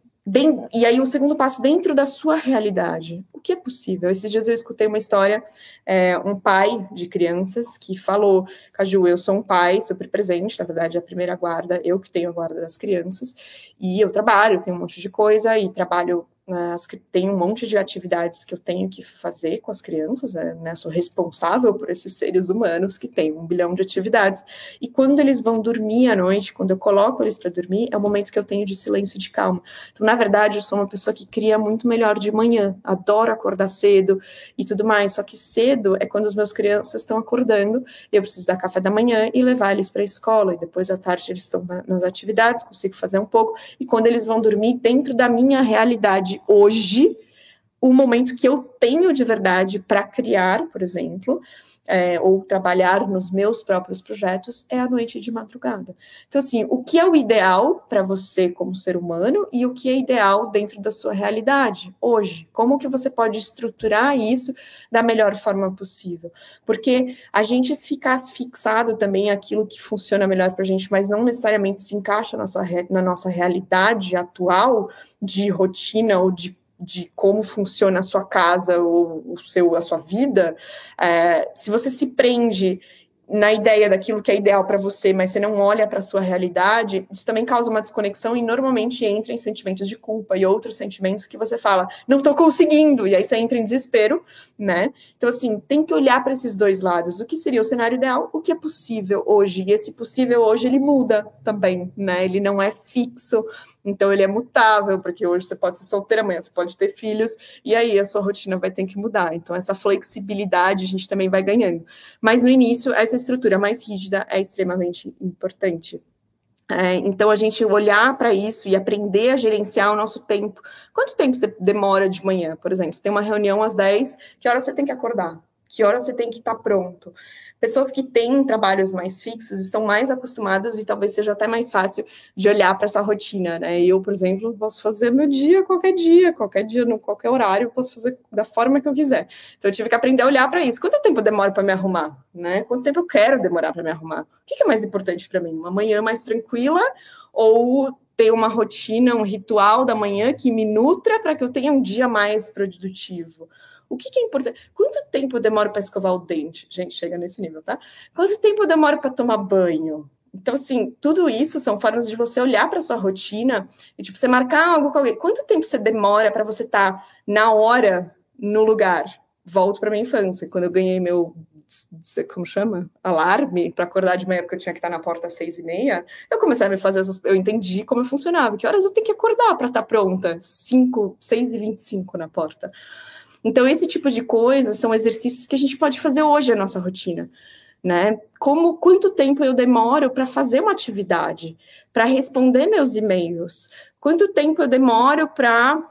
e aí, o segundo passo, dentro da sua realidade, o que é possível? Esses dias eu escutei uma história, é, um pai de crianças que falou: Caju, eu sou um pai super presente, na verdade, é a primeira guarda, eu que tenho a guarda das crianças, e eu trabalho, tenho um monte de coisa, e trabalho as, tem um monte de atividades que eu tenho que fazer com as crianças, né? né? Sou responsável por esses seres humanos que têm um bilhão de atividades. E quando eles vão dormir à noite, quando eu coloco eles para dormir, é o momento que eu tenho de silêncio e de calma. Então, na verdade, eu sou uma pessoa que cria muito melhor de manhã, adoro acordar cedo e tudo mais. Só que cedo é quando as minhas crianças estão acordando, eu preciso dar café da manhã e levar eles para a escola. E depois à tarde eles estão nas atividades, consigo fazer um pouco. E quando eles vão dormir, dentro da minha realidade hoje o momento que eu tenho de verdade para criar, por exemplo, é, ou trabalhar nos meus próprios projetos é a noite de madrugada. Então, assim, o que é o ideal para você como ser humano e o que é ideal dentro da sua realidade hoje? Como que você pode estruturar isso da melhor forma possível? Porque a gente ficasse fixado também aquilo que funciona melhor para a gente, mas não necessariamente se encaixa na, sua, na nossa realidade atual de rotina ou de de como funciona a sua casa ou o seu, a sua vida, é, se você se prende na ideia daquilo que é ideal para você, mas você não olha para a sua realidade, isso também causa uma desconexão e normalmente entra em sentimentos de culpa e outros sentimentos que você fala, não estou conseguindo, e aí você entra em desespero, né? Então, assim, tem que olhar para esses dois lados. O que seria o cenário ideal, o que é possível hoje, e esse possível hoje ele muda também, né? Ele não é fixo, então ele é mutável, porque hoje você pode ser solteira, amanhã você pode ter filhos, e aí a sua rotina vai ter que mudar. Então, essa flexibilidade a gente também vai ganhando. Mas no início, essa estrutura mais rígida é extremamente importante. É, então, a gente olhar para isso e aprender a gerenciar o nosso tempo. Quanto tempo você demora de manhã, por exemplo? Você tem uma reunião às 10, que hora você tem que acordar? Que hora você tem que estar tá pronto? Pessoas que têm trabalhos mais fixos estão mais acostumados e talvez seja até mais fácil de olhar para essa rotina, né? Eu, por exemplo, posso fazer meu dia qualquer dia, qualquer dia, no qualquer horário, posso fazer da forma que eu quiser. Então eu tive que aprender a olhar para isso. Quanto tempo demora para me arrumar, né? Quanto tempo eu quero demorar para me arrumar? O que é mais importante para mim? Uma manhã mais tranquila ou ter uma rotina, um ritual da manhã que me nutra para que eu tenha um dia mais produtivo? O que, que é importante? Quanto tempo eu demoro para escovar o dente? Gente, chega nesse nível, tá? Quanto tempo eu demoro para tomar banho? Então, assim, tudo isso são formas de você olhar para sua rotina e, tipo, você marcar algo com alguém. Quanto tempo você demora para você estar tá na hora, no lugar? Volto para minha infância, quando eu ganhei meu como chama? Alarme para acordar de manhã, porque eu tinha que estar na porta às seis e meia. Eu comecei a me fazer, eu entendi como funcionava, que horas eu tenho que acordar para estar tá pronta? Cinco, seis e vinte e cinco na porta. Então, esse tipo de coisa são exercícios que a gente pode fazer hoje na nossa rotina. Né? Como quanto tempo eu demoro para fazer uma atividade, para responder meus e-mails? Quanto tempo eu demoro para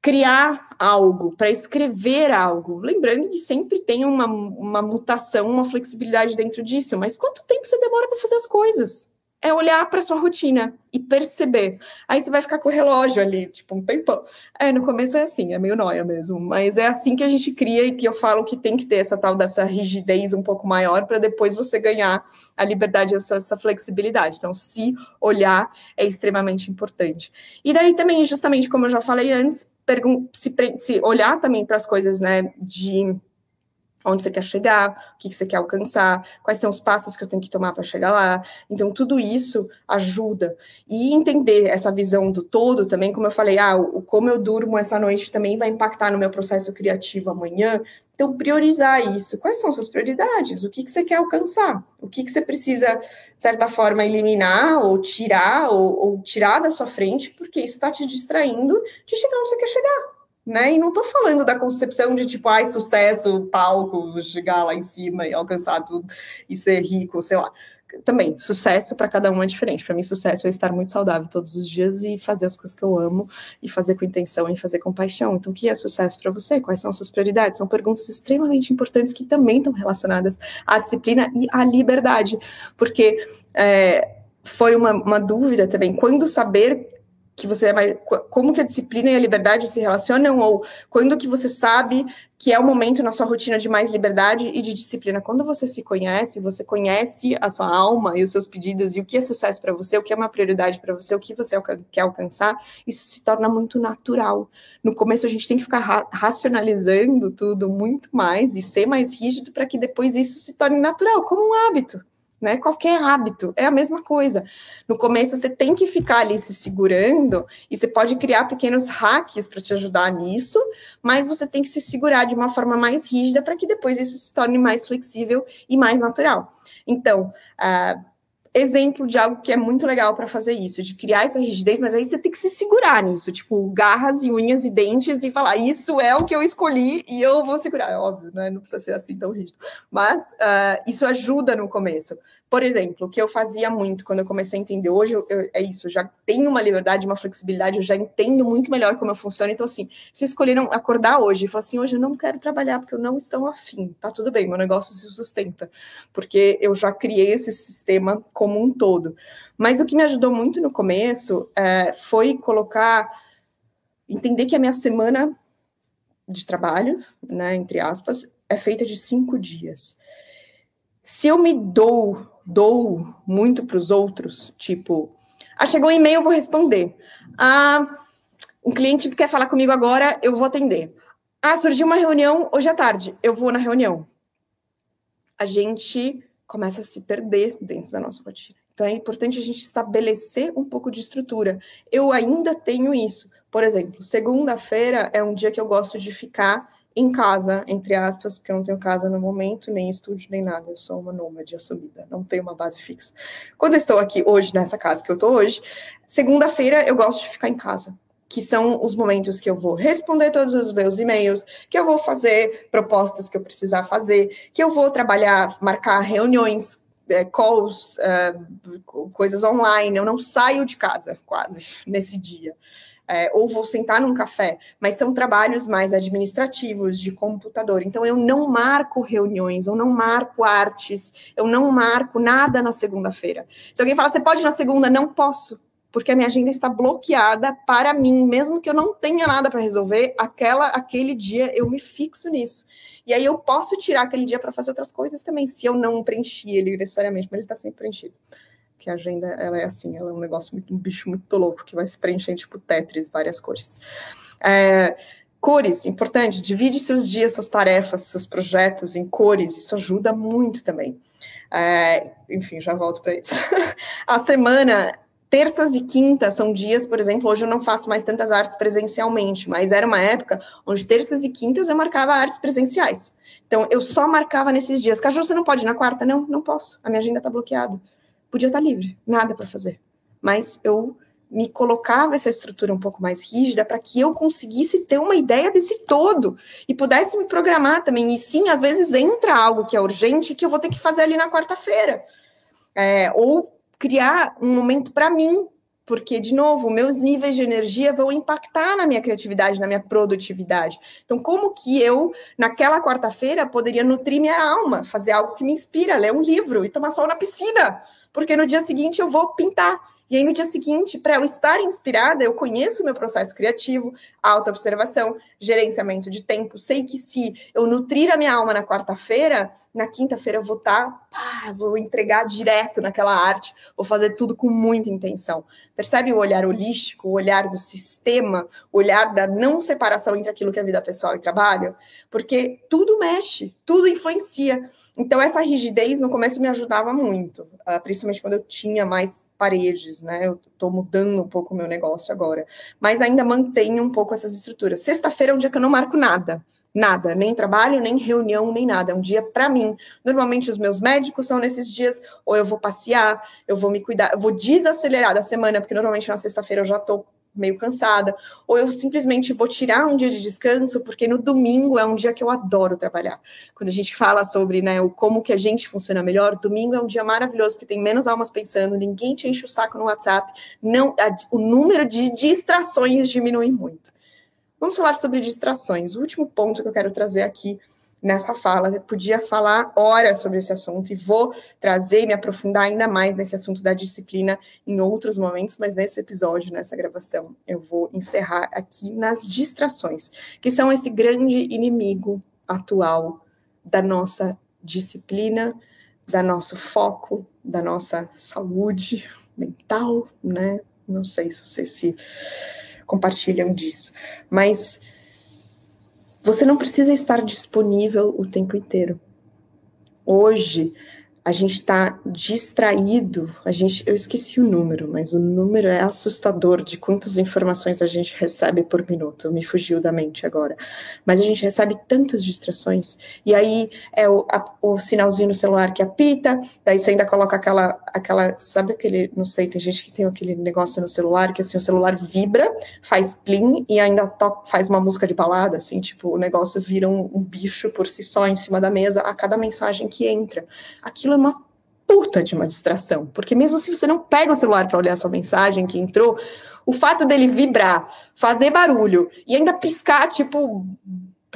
criar algo, para escrever algo? Lembrando que sempre tem uma, uma mutação, uma flexibilidade dentro disso, mas quanto tempo você demora para fazer as coisas? É olhar para sua rotina e perceber. Aí você vai ficar com o relógio ali, tipo, um tempão. É, no começo é assim, é meio noia mesmo, mas é assim que a gente cria e que eu falo que tem que ter essa tal dessa rigidez um pouco maior para depois você ganhar a liberdade, essa, essa flexibilidade. Então, se olhar é extremamente importante. E daí também, justamente como eu já falei antes, se, se olhar também para as coisas, né, de onde você quer chegar, o que você quer alcançar, quais são os passos que eu tenho que tomar para chegar lá. Então, tudo isso ajuda. E entender essa visão do todo também, como eu falei, ah, o, como eu durmo essa noite também vai impactar no meu processo criativo amanhã. Então, priorizar isso. Quais são suas prioridades? O que, que você quer alcançar? O que, que você precisa, de certa forma, eliminar ou tirar, ou, ou tirar da sua frente, porque isso está te distraindo de chegar onde você quer chegar né? E não estou falando da concepção de tipo, ai, sucesso, palco, chegar lá em cima e alcançar tudo e ser rico, sei lá. Também, sucesso para cada um é diferente. Para mim, sucesso é estar muito saudável todos os dias e fazer as coisas que eu amo e fazer com intenção e fazer com paixão. Então, o que é sucesso para você? Quais são suas prioridades? São perguntas extremamente importantes que também estão relacionadas à disciplina e à liberdade, porque é, foi uma, uma dúvida também. Quando saber que você é mais como que a disciplina e a liberdade se relacionam ou quando que você sabe que é o momento na sua rotina de mais liberdade e de disciplina? Quando você se conhece você conhece a sua alma e os seus pedidos e o que é sucesso para você o que é uma prioridade para você o que você quer alcançar isso se torna muito natural. No começo a gente tem que ficar ra racionalizando tudo muito mais e ser mais rígido para que depois isso se torne natural como um hábito né? Qualquer hábito é a mesma coisa. No começo você tem que ficar ali se segurando e você pode criar pequenos hacks para te ajudar nisso, mas você tem que se segurar de uma forma mais rígida para que depois isso se torne mais flexível e mais natural. Então, uh, exemplo de algo que é muito legal para fazer isso, de criar essa rigidez, mas aí você tem que se segurar nisso, tipo, garras e unhas e dentes e falar, isso é o que eu escolhi e eu vou segurar. É óbvio, né? Não precisa ser assim tão rígido. Mas uh, isso ajuda no começo. Por exemplo, o que eu fazia muito quando eu comecei a entender hoje, eu, eu, é isso, eu já tenho uma liberdade, uma flexibilidade, eu já entendo muito melhor como eu funciono. Então, assim, se escolheram acordar hoje e falar assim, hoje eu não quero trabalhar porque eu não estou afim, tá tudo bem, meu negócio se sustenta, porque eu já criei esse sistema como um todo. Mas o que me ajudou muito no começo é, foi colocar, entender que a minha semana de trabalho, né, entre aspas, é feita de cinco dias. Se eu me dou dou muito para os outros, tipo, ah, chegou um e-mail, eu vou responder. Ah, um cliente quer falar comigo agora, eu vou atender. Ah, surgiu uma reunião hoje à tarde, eu vou na reunião. A gente começa a se perder dentro da nossa rotina. Então é importante a gente estabelecer um pouco de estrutura. Eu ainda tenho isso. Por exemplo, segunda-feira é um dia que eu gosto de ficar em casa, entre aspas, porque eu não tenho casa no momento, nem estúdio, nem nada. Eu sou uma nômade assumida, não tenho uma base fixa. Quando eu estou aqui hoje, nessa casa que eu estou hoje, segunda-feira eu gosto de ficar em casa que são os momentos que eu vou responder todos os meus e-mails, que eu vou fazer propostas que eu precisar fazer, que eu vou trabalhar, marcar reuniões, é, calls, é, coisas online. Eu não saio de casa quase nesse dia é, ou vou sentar num café, mas são trabalhos mais administrativos, de computador. Então, eu não marco reuniões, eu não marco artes, eu não marco nada na segunda-feira. Se alguém fala, você pode na segunda? Não posso, porque a minha agenda está bloqueada para mim, mesmo que eu não tenha nada para resolver, aquela, aquele dia eu me fixo nisso. E aí eu posso tirar aquele dia para fazer outras coisas também, se eu não preenchi ele necessariamente, mas ele está sempre preenchido que a agenda ela é assim, ela é um negócio muito um bicho muito louco que vai se preenchendo tipo Tetris, várias cores. É, cores, importante, divide seus dias, suas tarefas, seus projetos em cores, isso ajuda muito também. É, enfim, já volto para isso. a semana terças e quintas são dias, por exemplo, hoje eu não faço mais tantas artes presencialmente, mas era uma época onde terças e quintas eu marcava artes presenciais. Então, eu só marcava nesses dias. Caju, você não pode ir na quarta? Não, não posso. A minha agenda está bloqueada podia estar livre, nada para fazer. Mas eu me colocava essa estrutura um pouco mais rígida para que eu conseguisse ter uma ideia desse todo e pudesse me programar também. E sim, às vezes entra algo que é urgente que eu vou ter que fazer ali na quarta-feira. É, ou criar um momento para mim, porque, de novo, meus níveis de energia vão impactar na minha criatividade, na minha produtividade. Então, como que eu, naquela quarta-feira, poderia nutrir minha alma, fazer algo que me inspira, ler um livro e tomar sol na piscina? Porque no dia seguinte eu vou pintar. E aí, no dia seguinte, para eu estar inspirada, eu conheço o meu processo criativo, autoobservação, gerenciamento de tempo. Sei que se eu nutrir a minha alma na quarta-feira, na quinta-feira eu vou estar, tá, vou entregar direto naquela arte, vou fazer tudo com muita intenção. Percebe o olhar holístico, o olhar do sistema, o olhar da não separação entre aquilo que é vida pessoal e trabalho? Porque tudo mexe, tudo influencia. Então, essa rigidez no começo me ajudava muito, ah, principalmente quando eu tinha mais paredes, né? Eu estou mudando um pouco o meu negócio agora, mas ainda mantenho um pouco essas estruturas. Sexta-feira é um dia que eu não marco nada. Nada, nem trabalho, nem reunião, nem nada. É um dia para mim. Normalmente os meus médicos são nesses dias, ou eu vou passear, eu vou me cuidar, eu vou desacelerar da semana, porque normalmente na sexta-feira eu já estou meio cansada, ou eu simplesmente vou tirar um dia de descanso, porque no domingo é um dia que eu adoro trabalhar. Quando a gente fala sobre né, o como que a gente funciona melhor, domingo é um dia maravilhoso, porque tem menos almas pensando, ninguém te enche o saco no WhatsApp, não, a, o número de distrações diminui muito. Vamos falar sobre distrações. O último ponto que eu quero trazer aqui nessa fala. Eu podia falar horas sobre esse assunto e vou trazer e me aprofundar ainda mais nesse assunto da disciplina em outros momentos, mas nesse episódio, nessa gravação, eu vou encerrar aqui nas distrações, que são esse grande inimigo atual da nossa disciplina, da nosso foco, da nossa saúde mental, né? Não sei se vocês se compartilham disso. Mas você não precisa estar disponível o tempo inteiro. Hoje, a gente está distraído. A gente, eu esqueci o número, mas o número é assustador de quantas informações a gente recebe por minuto. Me fugiu da mente agora. Mas a gente recebe tantas distrações. E aí é o, a, o sinalzinho no celular que apita, daí você ainda coloca aquela, aquela, sabe aquele, não sei, tem gente que tem aquele negócio no celular que assim o celular vibra, faz plim e ainda to, faz uma música de balada, assim, tipo o negócio vira um, um bicho por si só em cima da mesa a cada mensagem que entra. Aquilo é uma puta de uma distração, porque mesmo se você não pega o celular para olhar sua mensagem que entrou, o fato dele vibrar, fazer barulho e ainda piscar, tipo,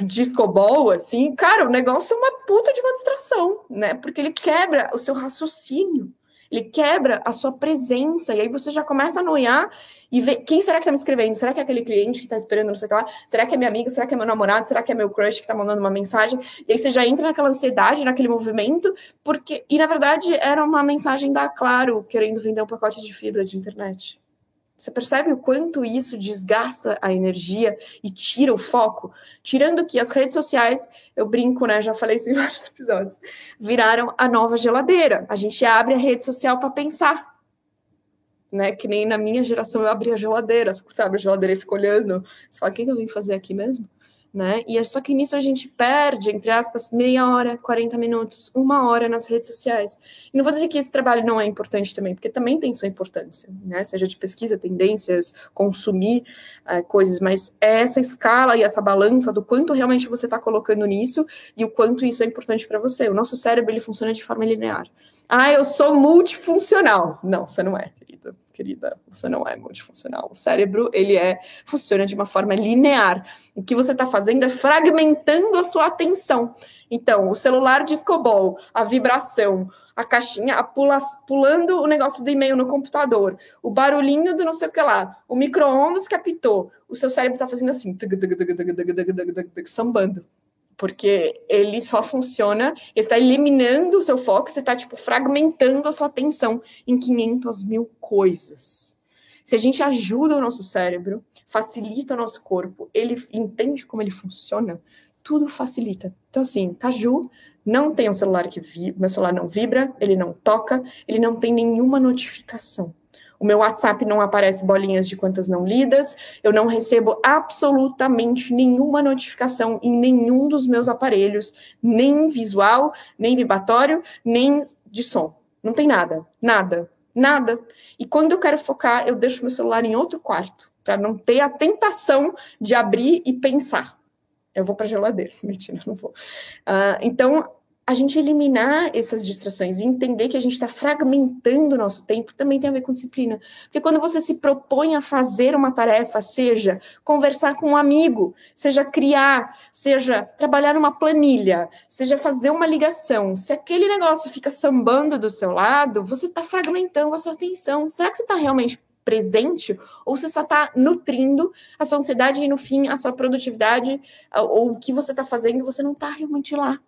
discobol, assim, cara, o negócio é uma puta de uma distração, né? Porque ele quebra o seu raciocínio, ele quebra a sua presença, e aí você já começa a noiar e ver quem será que está me escrevendo? Será que é aquele cliente que está esperando, não sei o que lá? Será que é minha amiga? Será que é meu namorado? Será que é meu crush que está mandando uma mensagem? E aí você já entra naquela ansiedade, naquele movimento, porque. E na verdade era uma mensagem da Claro querendo vender um pacote de fibra de internet. Você percebe o quanto isso desgasta a energia e tira o foco? Tirando que as redes sociais, eu brinco, né? Já falei isso em vários episódios, viraram a nova geladeira. A gente abre a rede social para pensar. Né, que nem na minha geração eu abria a geladeira, sabe? A geladeira e fica olhando. Você fala, o que eu vim fazer aqui mesmo? Né? E é só que nisso a gente perde, entre aspas, meia hora, 40 minutos, uma hora nas redes sociais. E não vou dizer que esse trabalho não é importante também, porque também tem sua importância, né? Seja de pesquisa, tendências, consumir é, coisas, mas é essa escala e essa balança do quanto realmente você está colocando nisso e o quanto isso é importante para você. O nosso cérebro ele funciona de forma linear. Ah, eu sou multifuncional. Não, você não é, querida você não é multifuncional. O cérebro, ele é funciona de uma forma linear. O que você está fazendo é fragmentando a sua atenção. Então, o celular discobol, a vibração, a caixinha, a pula, pulando o negócio do e-mail no computador, o barulhinho do não sei o que lá, o micro-ondas que apitou, o seu cérebro está fazendo assim, sambando porque ele só funciona, está eliminando o seu foco, você está, tipo, fragmentando a sua atenção em 500 mil coisas. Se a gente ajuda o nosso cérebro, facilita o nosso corpo, ele entende como ele funciona, tudo facilita. Então, assim, Caju não tem um celular que vibra, meu celular não vibra, ele não toca, ele não tem nenhuma notificação. O meu WhatsApp não aparece bolinhas de quantas não lidas, eu não recebo absolutamente nenhuma notificação em nenhum dos meus aparelhos, nem visual, nem vibratório, nem de som. Não tem nada, nada, nada. E quando eu quero focar, eu deixo meu celular em outro quarto, para não ter a tentação de abrir e pensar. Eu vou para a geladeira, mentira, não vou. Uh, então, a gente eliminar essas distrações e entender que a gente está fragmentando o nosso tempo também tem a ver com disciplina. Porque quando você se propõe a fazer uma tarefa, seja conversar com um amigo, seja criar, seja trabalhar numa planilha, seja fazer uma ligação, se aquele negócio fica sambando do seu lado, você está fragmentando a sua atenção. Será que você está realmente presente ou você só está nutrindo a sua ansiedade e no fim a sua produtividade ou o que você está fazendo você não está realmente lá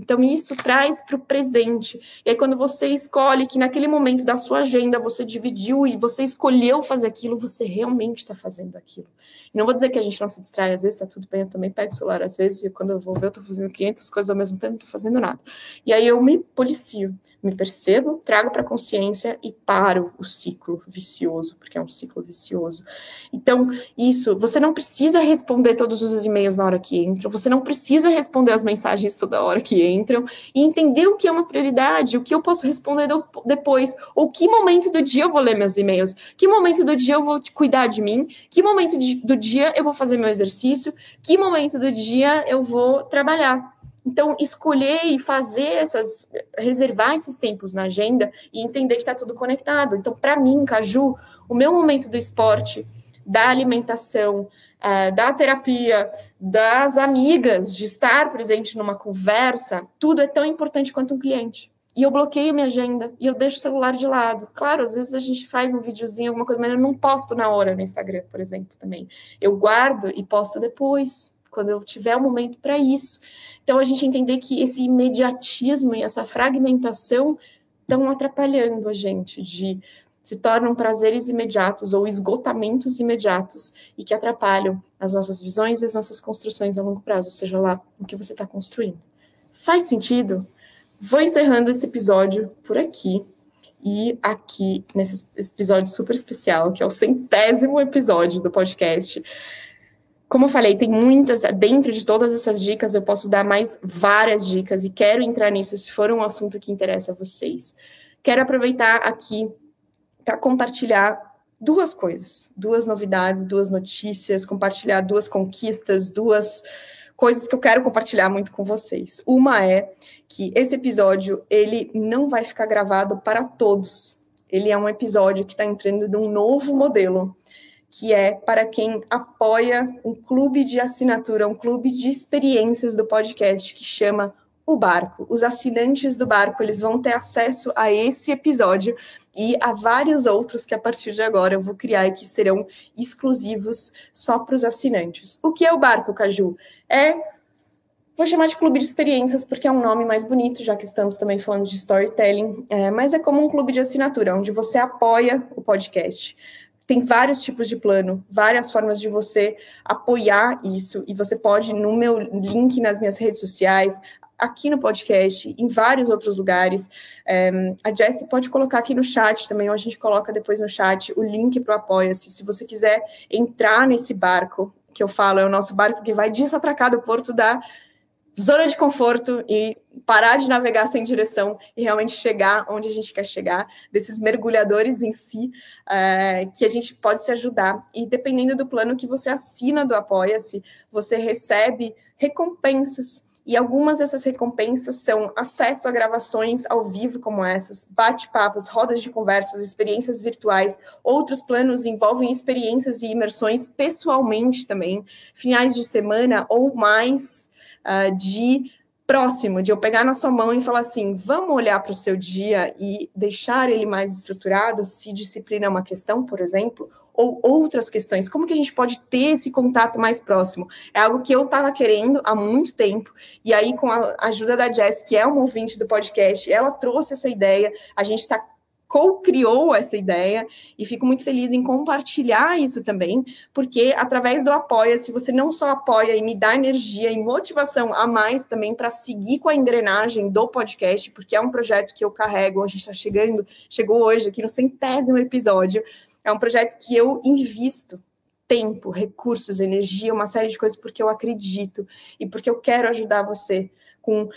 então, isso traz para o presente. E aí, quando você escolhe que naquele momento da sua agenda você dividiu e você escolheu fazer aquilo, você realmente está fazendo aquilo. E não vou dizer que a gente não se distrai, às vezes está tudo bem, eu também pego o celular, às vezes, e quando eu vou ver, eu estou fazendo 500 coisas ao mesmo tempo, não estou fazendo nada. E aí eu me policio, me percebo, trago para a consciência e paro o ciclo vicioso, porque é um ciclo vicioso. Então, isso, você não precisa responder todos os e-mails na hora que entra, você não precisa responder as mensagens toda hora que entram e entender o que é uma prioridade, o que eu posso responder do, depois, ou que momento do dia eu vou ler meus e-mails, que momento do dia eu vou cuidar de mim, que momento de, do dia eu vou fazer meu exercício, que momento do dia eu vou trabalhar. Então, escolher e fazer essas, reservar esses tempos na agenda e entender que está tudo conectado. Então, para mim, Caju, o meu momento do esporte, da alimentação, uh, da terapia, das amigas, de estar presente numa conversa, tudo é tão importante quanto um cliente. E eu bloqueio minha agenda e eu deixo o celular de lado. Claro, às vezes a gente faz um videozinho, alguma coisa, mas eu não posto na hora no Instagram, por exemplo, também. Eu guardo e posto depois, quando eu tiver o um momento para isso. Então a gente entender que esse imediatismo e essa fragmentação estão atrapalhando a gente de se tornam prazeres imediatos ou esgotamentos imediatos e que atrapalham as nossas visões e as nossas construções a longo prazo, seja lá o que você está construindo. Faz sentido? Vou encerrando esse episódio por aqui. E aqui, nesse episódio super especial, que é o centésimo episódio do podcast, como eu falei, tem muitas, dentro de todas essas dicas, eu posso dar mais várias dicas e quero entrar nisso se for um assunto que interessa a vocês. Quero aproveitar aqui para compartilhar duas coisas, duas novidades, duas notícias, compartilhar duas conquistas, duas coisas que eu quero compartilhar muito com vocês. Uma é que esse episódio ele não vai ficar gravado para todos. Ele é um episódio que está entrando num novo modelo, que é para quem apoia um clube de assinatura, um clube de experiências do podcast que chama o barco. Os assinantes do barco, eles vão ter acesso a esse episódio e a vários outros que a partir de agora eu vou criar e que serão exclusivos só para os assinantes. O que é o barco, Caju? É Vou chamar de clube de experiências porque é um nome mais bonito, já que estamos também falando de storytelling, é, mas é como um clube de assinatura, onde você apoia o podcast tem vários tipos de plano, várias formas de você apoiar isso, e você pode, no meu link nas minhas redes sociais, aqui no podcast, em vários outros lugares. É, a Jessie pode colocar aqui no chat também, ou a gente coloca depois no chat o link para o Apoia-se. Se você quiser entrar nesse barco, que eu falo, é o nosso barco que vai desatracar do porto da zona de conforto e parar de navegar sem direção e realmente chegar onde a gente quer chegar, desses mergulhadores em si, é, que a gente pode se ajudar. E dependendo do plano que você assina do Apoia-se, você recebe recompensas. E algumas dessas recompensas são acesso a gravações ao vivo como essas, bate-papos, rodas de conversas, experiências virtuais. Outros planos envolvem experiências e imersões pessoalmente também, finais de semana ou mais uh, de próximo, de eu pegar na sua mão e falar assim: vamos olhar para o seu dia e deixar ele mais estruturado, se disciplina é uma questão, por exemplo, ou outras questões. Como que a gente pode ter esse contato mais próximo? É algo que eu estava querendo há muito tempo, e aí, com a ajuda da Jess, que é uma ouvinte do podcast, ela trouxe essa ideia, a gente está co-criou essa ideia e fico muito feliz em compartilhar isso também, porque através do apoia, se você não só apoia e me dá energia e motivação a mais também para seguir com a engrenagem do podcast, porque é um projeto que eu carrego, a gente está chegando, chegou hoje aqui no centésimo episódio, é um projeto que eu invisto tempo, recursos, energia, uma série de coisas porque eu acredito e porque eu quero ajudar você com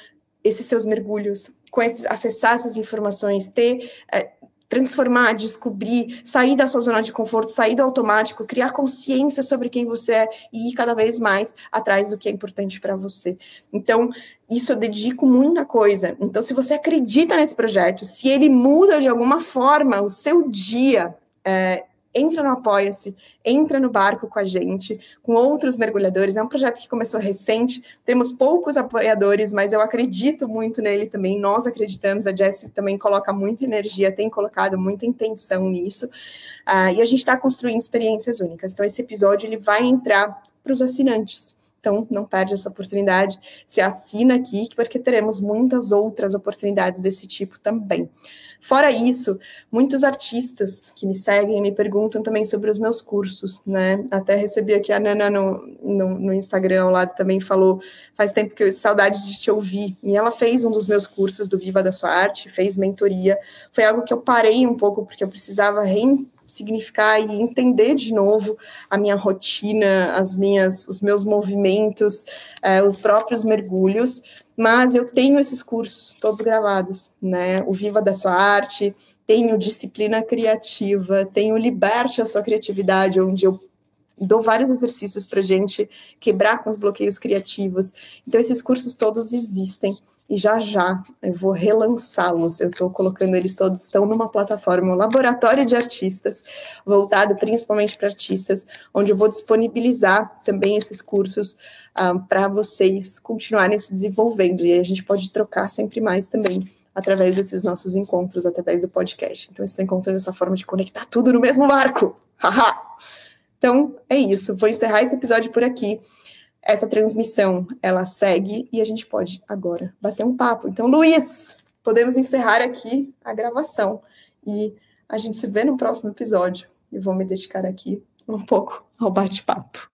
esses seus mergulhos, com esses, acessar essas informações, ter é, transformar, descobrir, sair da sua zona de conforto, sair do automático, criar consciência sobre quem você é e ir cada vez mais atrás do que é importante para você. Então, isso eu dedico muita coisa. Então, se você acredita nesse projeto, se ele muda de alguma forma o seu dia, é, entra no Apoia-se, entra no barco com a gente, com outros mergulhadores. É um projeto que começou recente, temos poucos apoiadores, mas eu acredito muito nele também. Nós acreditamos, a Jessie também coloca muita energia, tem colocado muita intenção nisso. Uh, e a gente está construindo experiências únicas. Então, esse episódio ele vai entrar para os assinantes. Então, não perde essa oportunidade. Se assina aqui, porque teremos muitas outras oportunidades desse tipo também. Fora isso, muitos artistas que me seguem me perguntam também sobre os meus cursos, né? Até recebi aqui a Nana no, no, no Instagram ao lado também falou, faz tempo que eu saudade de te ouvir. E ela fez um dos meus cursos do Viva da Sua Arte, fez mentoria. Foi algo que eu parei um pouco porque eu precisava rein significar e entender de novo a minha rotina, as minhas, os meus movimentos, eh, os próprios mergulhos. Mas eu tenho esses cursos todos gravados, né? O Viva da Sua Arte, tenho Disciplina Criativa, tenho Liberte a Sua Criatividade, onde eu dou vários exercícios para gente quebrar com os bloqueios criativos. Então, esses cursos todos existem e já já eu vou relançá-los. Eu estou colocando eles todos, estão numa plataforma, um laboratório de artistas, voltado principalmente para artistas, onde eu vou disponibilizar também esses cursos ah, para vocês continuarem se desenvolvendo. E a gente pode trocar sempre mais também através desses nossos encontros, através do podcast. Então, estou encontrando essa forma de conectar tudo no mesmo. Haha! então, é isso. Vou encerrar esse episódio por aqui essa transmissão ela segue e a gente pode agora bater um papo. Então, Luiz, podemos encerrar aqui a gravação e a gente se vê no próximo episódio. E vou me dedicar aqui um pouco ao bate-papo.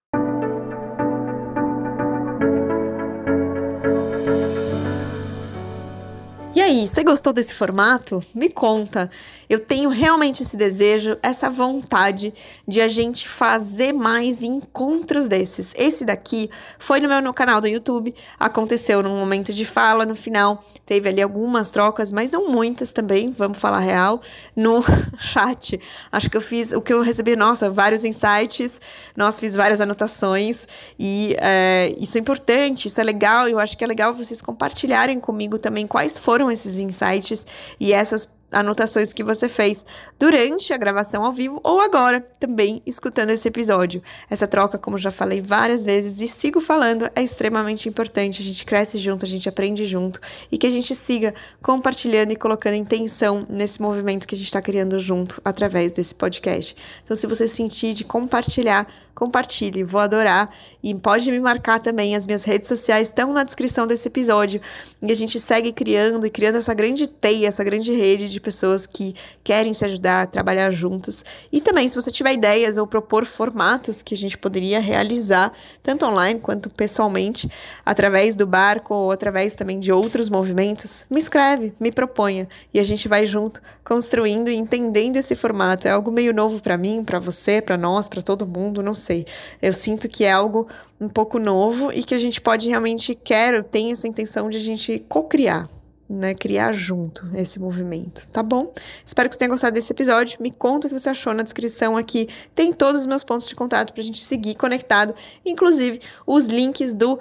Aí, você gostou desse formato? Me conta. Eu tenho realmente esse desejo, essa vontade de a gente fazer mais encontros desses. Esse daqui foi no meu no canal do YouTube, aconteceu num momento de fala no final, teve ali algumas trocas, mas não muitas também, vamos falar real, no chat. Acho que eu fiz o que eu recebi, nossa, vários insights, nós fiz várias anotações e é, isso é importante, isso é legal. Eu acho que é legal vocês compartilharem comigo também quais foram esses insights e essas anotações que você fez durante a gravação ao vivo ou agora também escutando esse episódio. Essa troca, como já falei várias vezes e sigo falando, é extremamente importante. A gente cresce junto, a gente aprende junto e que a gente siga compartilhando e colocando intenção nesse movimento que a gente está criando junto através desse podcast. Então, se você sentir de compartilhar, compartilhe, vou adorar e pode me marcar também. As minhas redes sociais estão na descrição desse episódio e a gente segue criando e criando essa grande teia, essa grande rede de de pessoas que querem se ajudar, trabalhar juntas. E também, se você tiver ideias ou propor formatos que a gente poderia realizar, tanto online quanto pessoalmente, através do barco ou através também de outros movimentos, me escreve, me proponha e a gente vai junto construindo e entendendo esse formato. É algo meio novo para mim, para você, para nós, para todo mundo, não sei. Eu sinto que é algo um pouco novo e que a gente pode realmente quero, tenho essa intenção de a gente co-criar né, criar junto esse movimento, tá bom? Espero que você tenha gostado desse episódio. Me conta o que você achou na descrição aqui. Tem todos os meus pontos de contato pra gente seguir conectado, inclusive os links do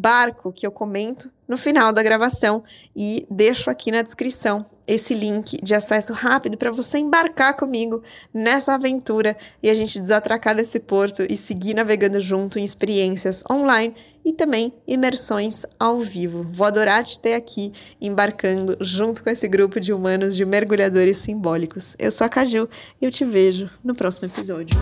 barco que eu comento no final da gravação e deixo aqui na descrição esse link de acesso rápido para você embarcar comigo nessa aventura e a gente desatracar desse porto e seguir navegando junto em experiências online e também imersões ao vivo. Vou adorar te ter aqui embarcando junto com esse grupo de humanos de mergulhadores simbólicos. Eu sou a Caju e eu te vejo no próximo episódio.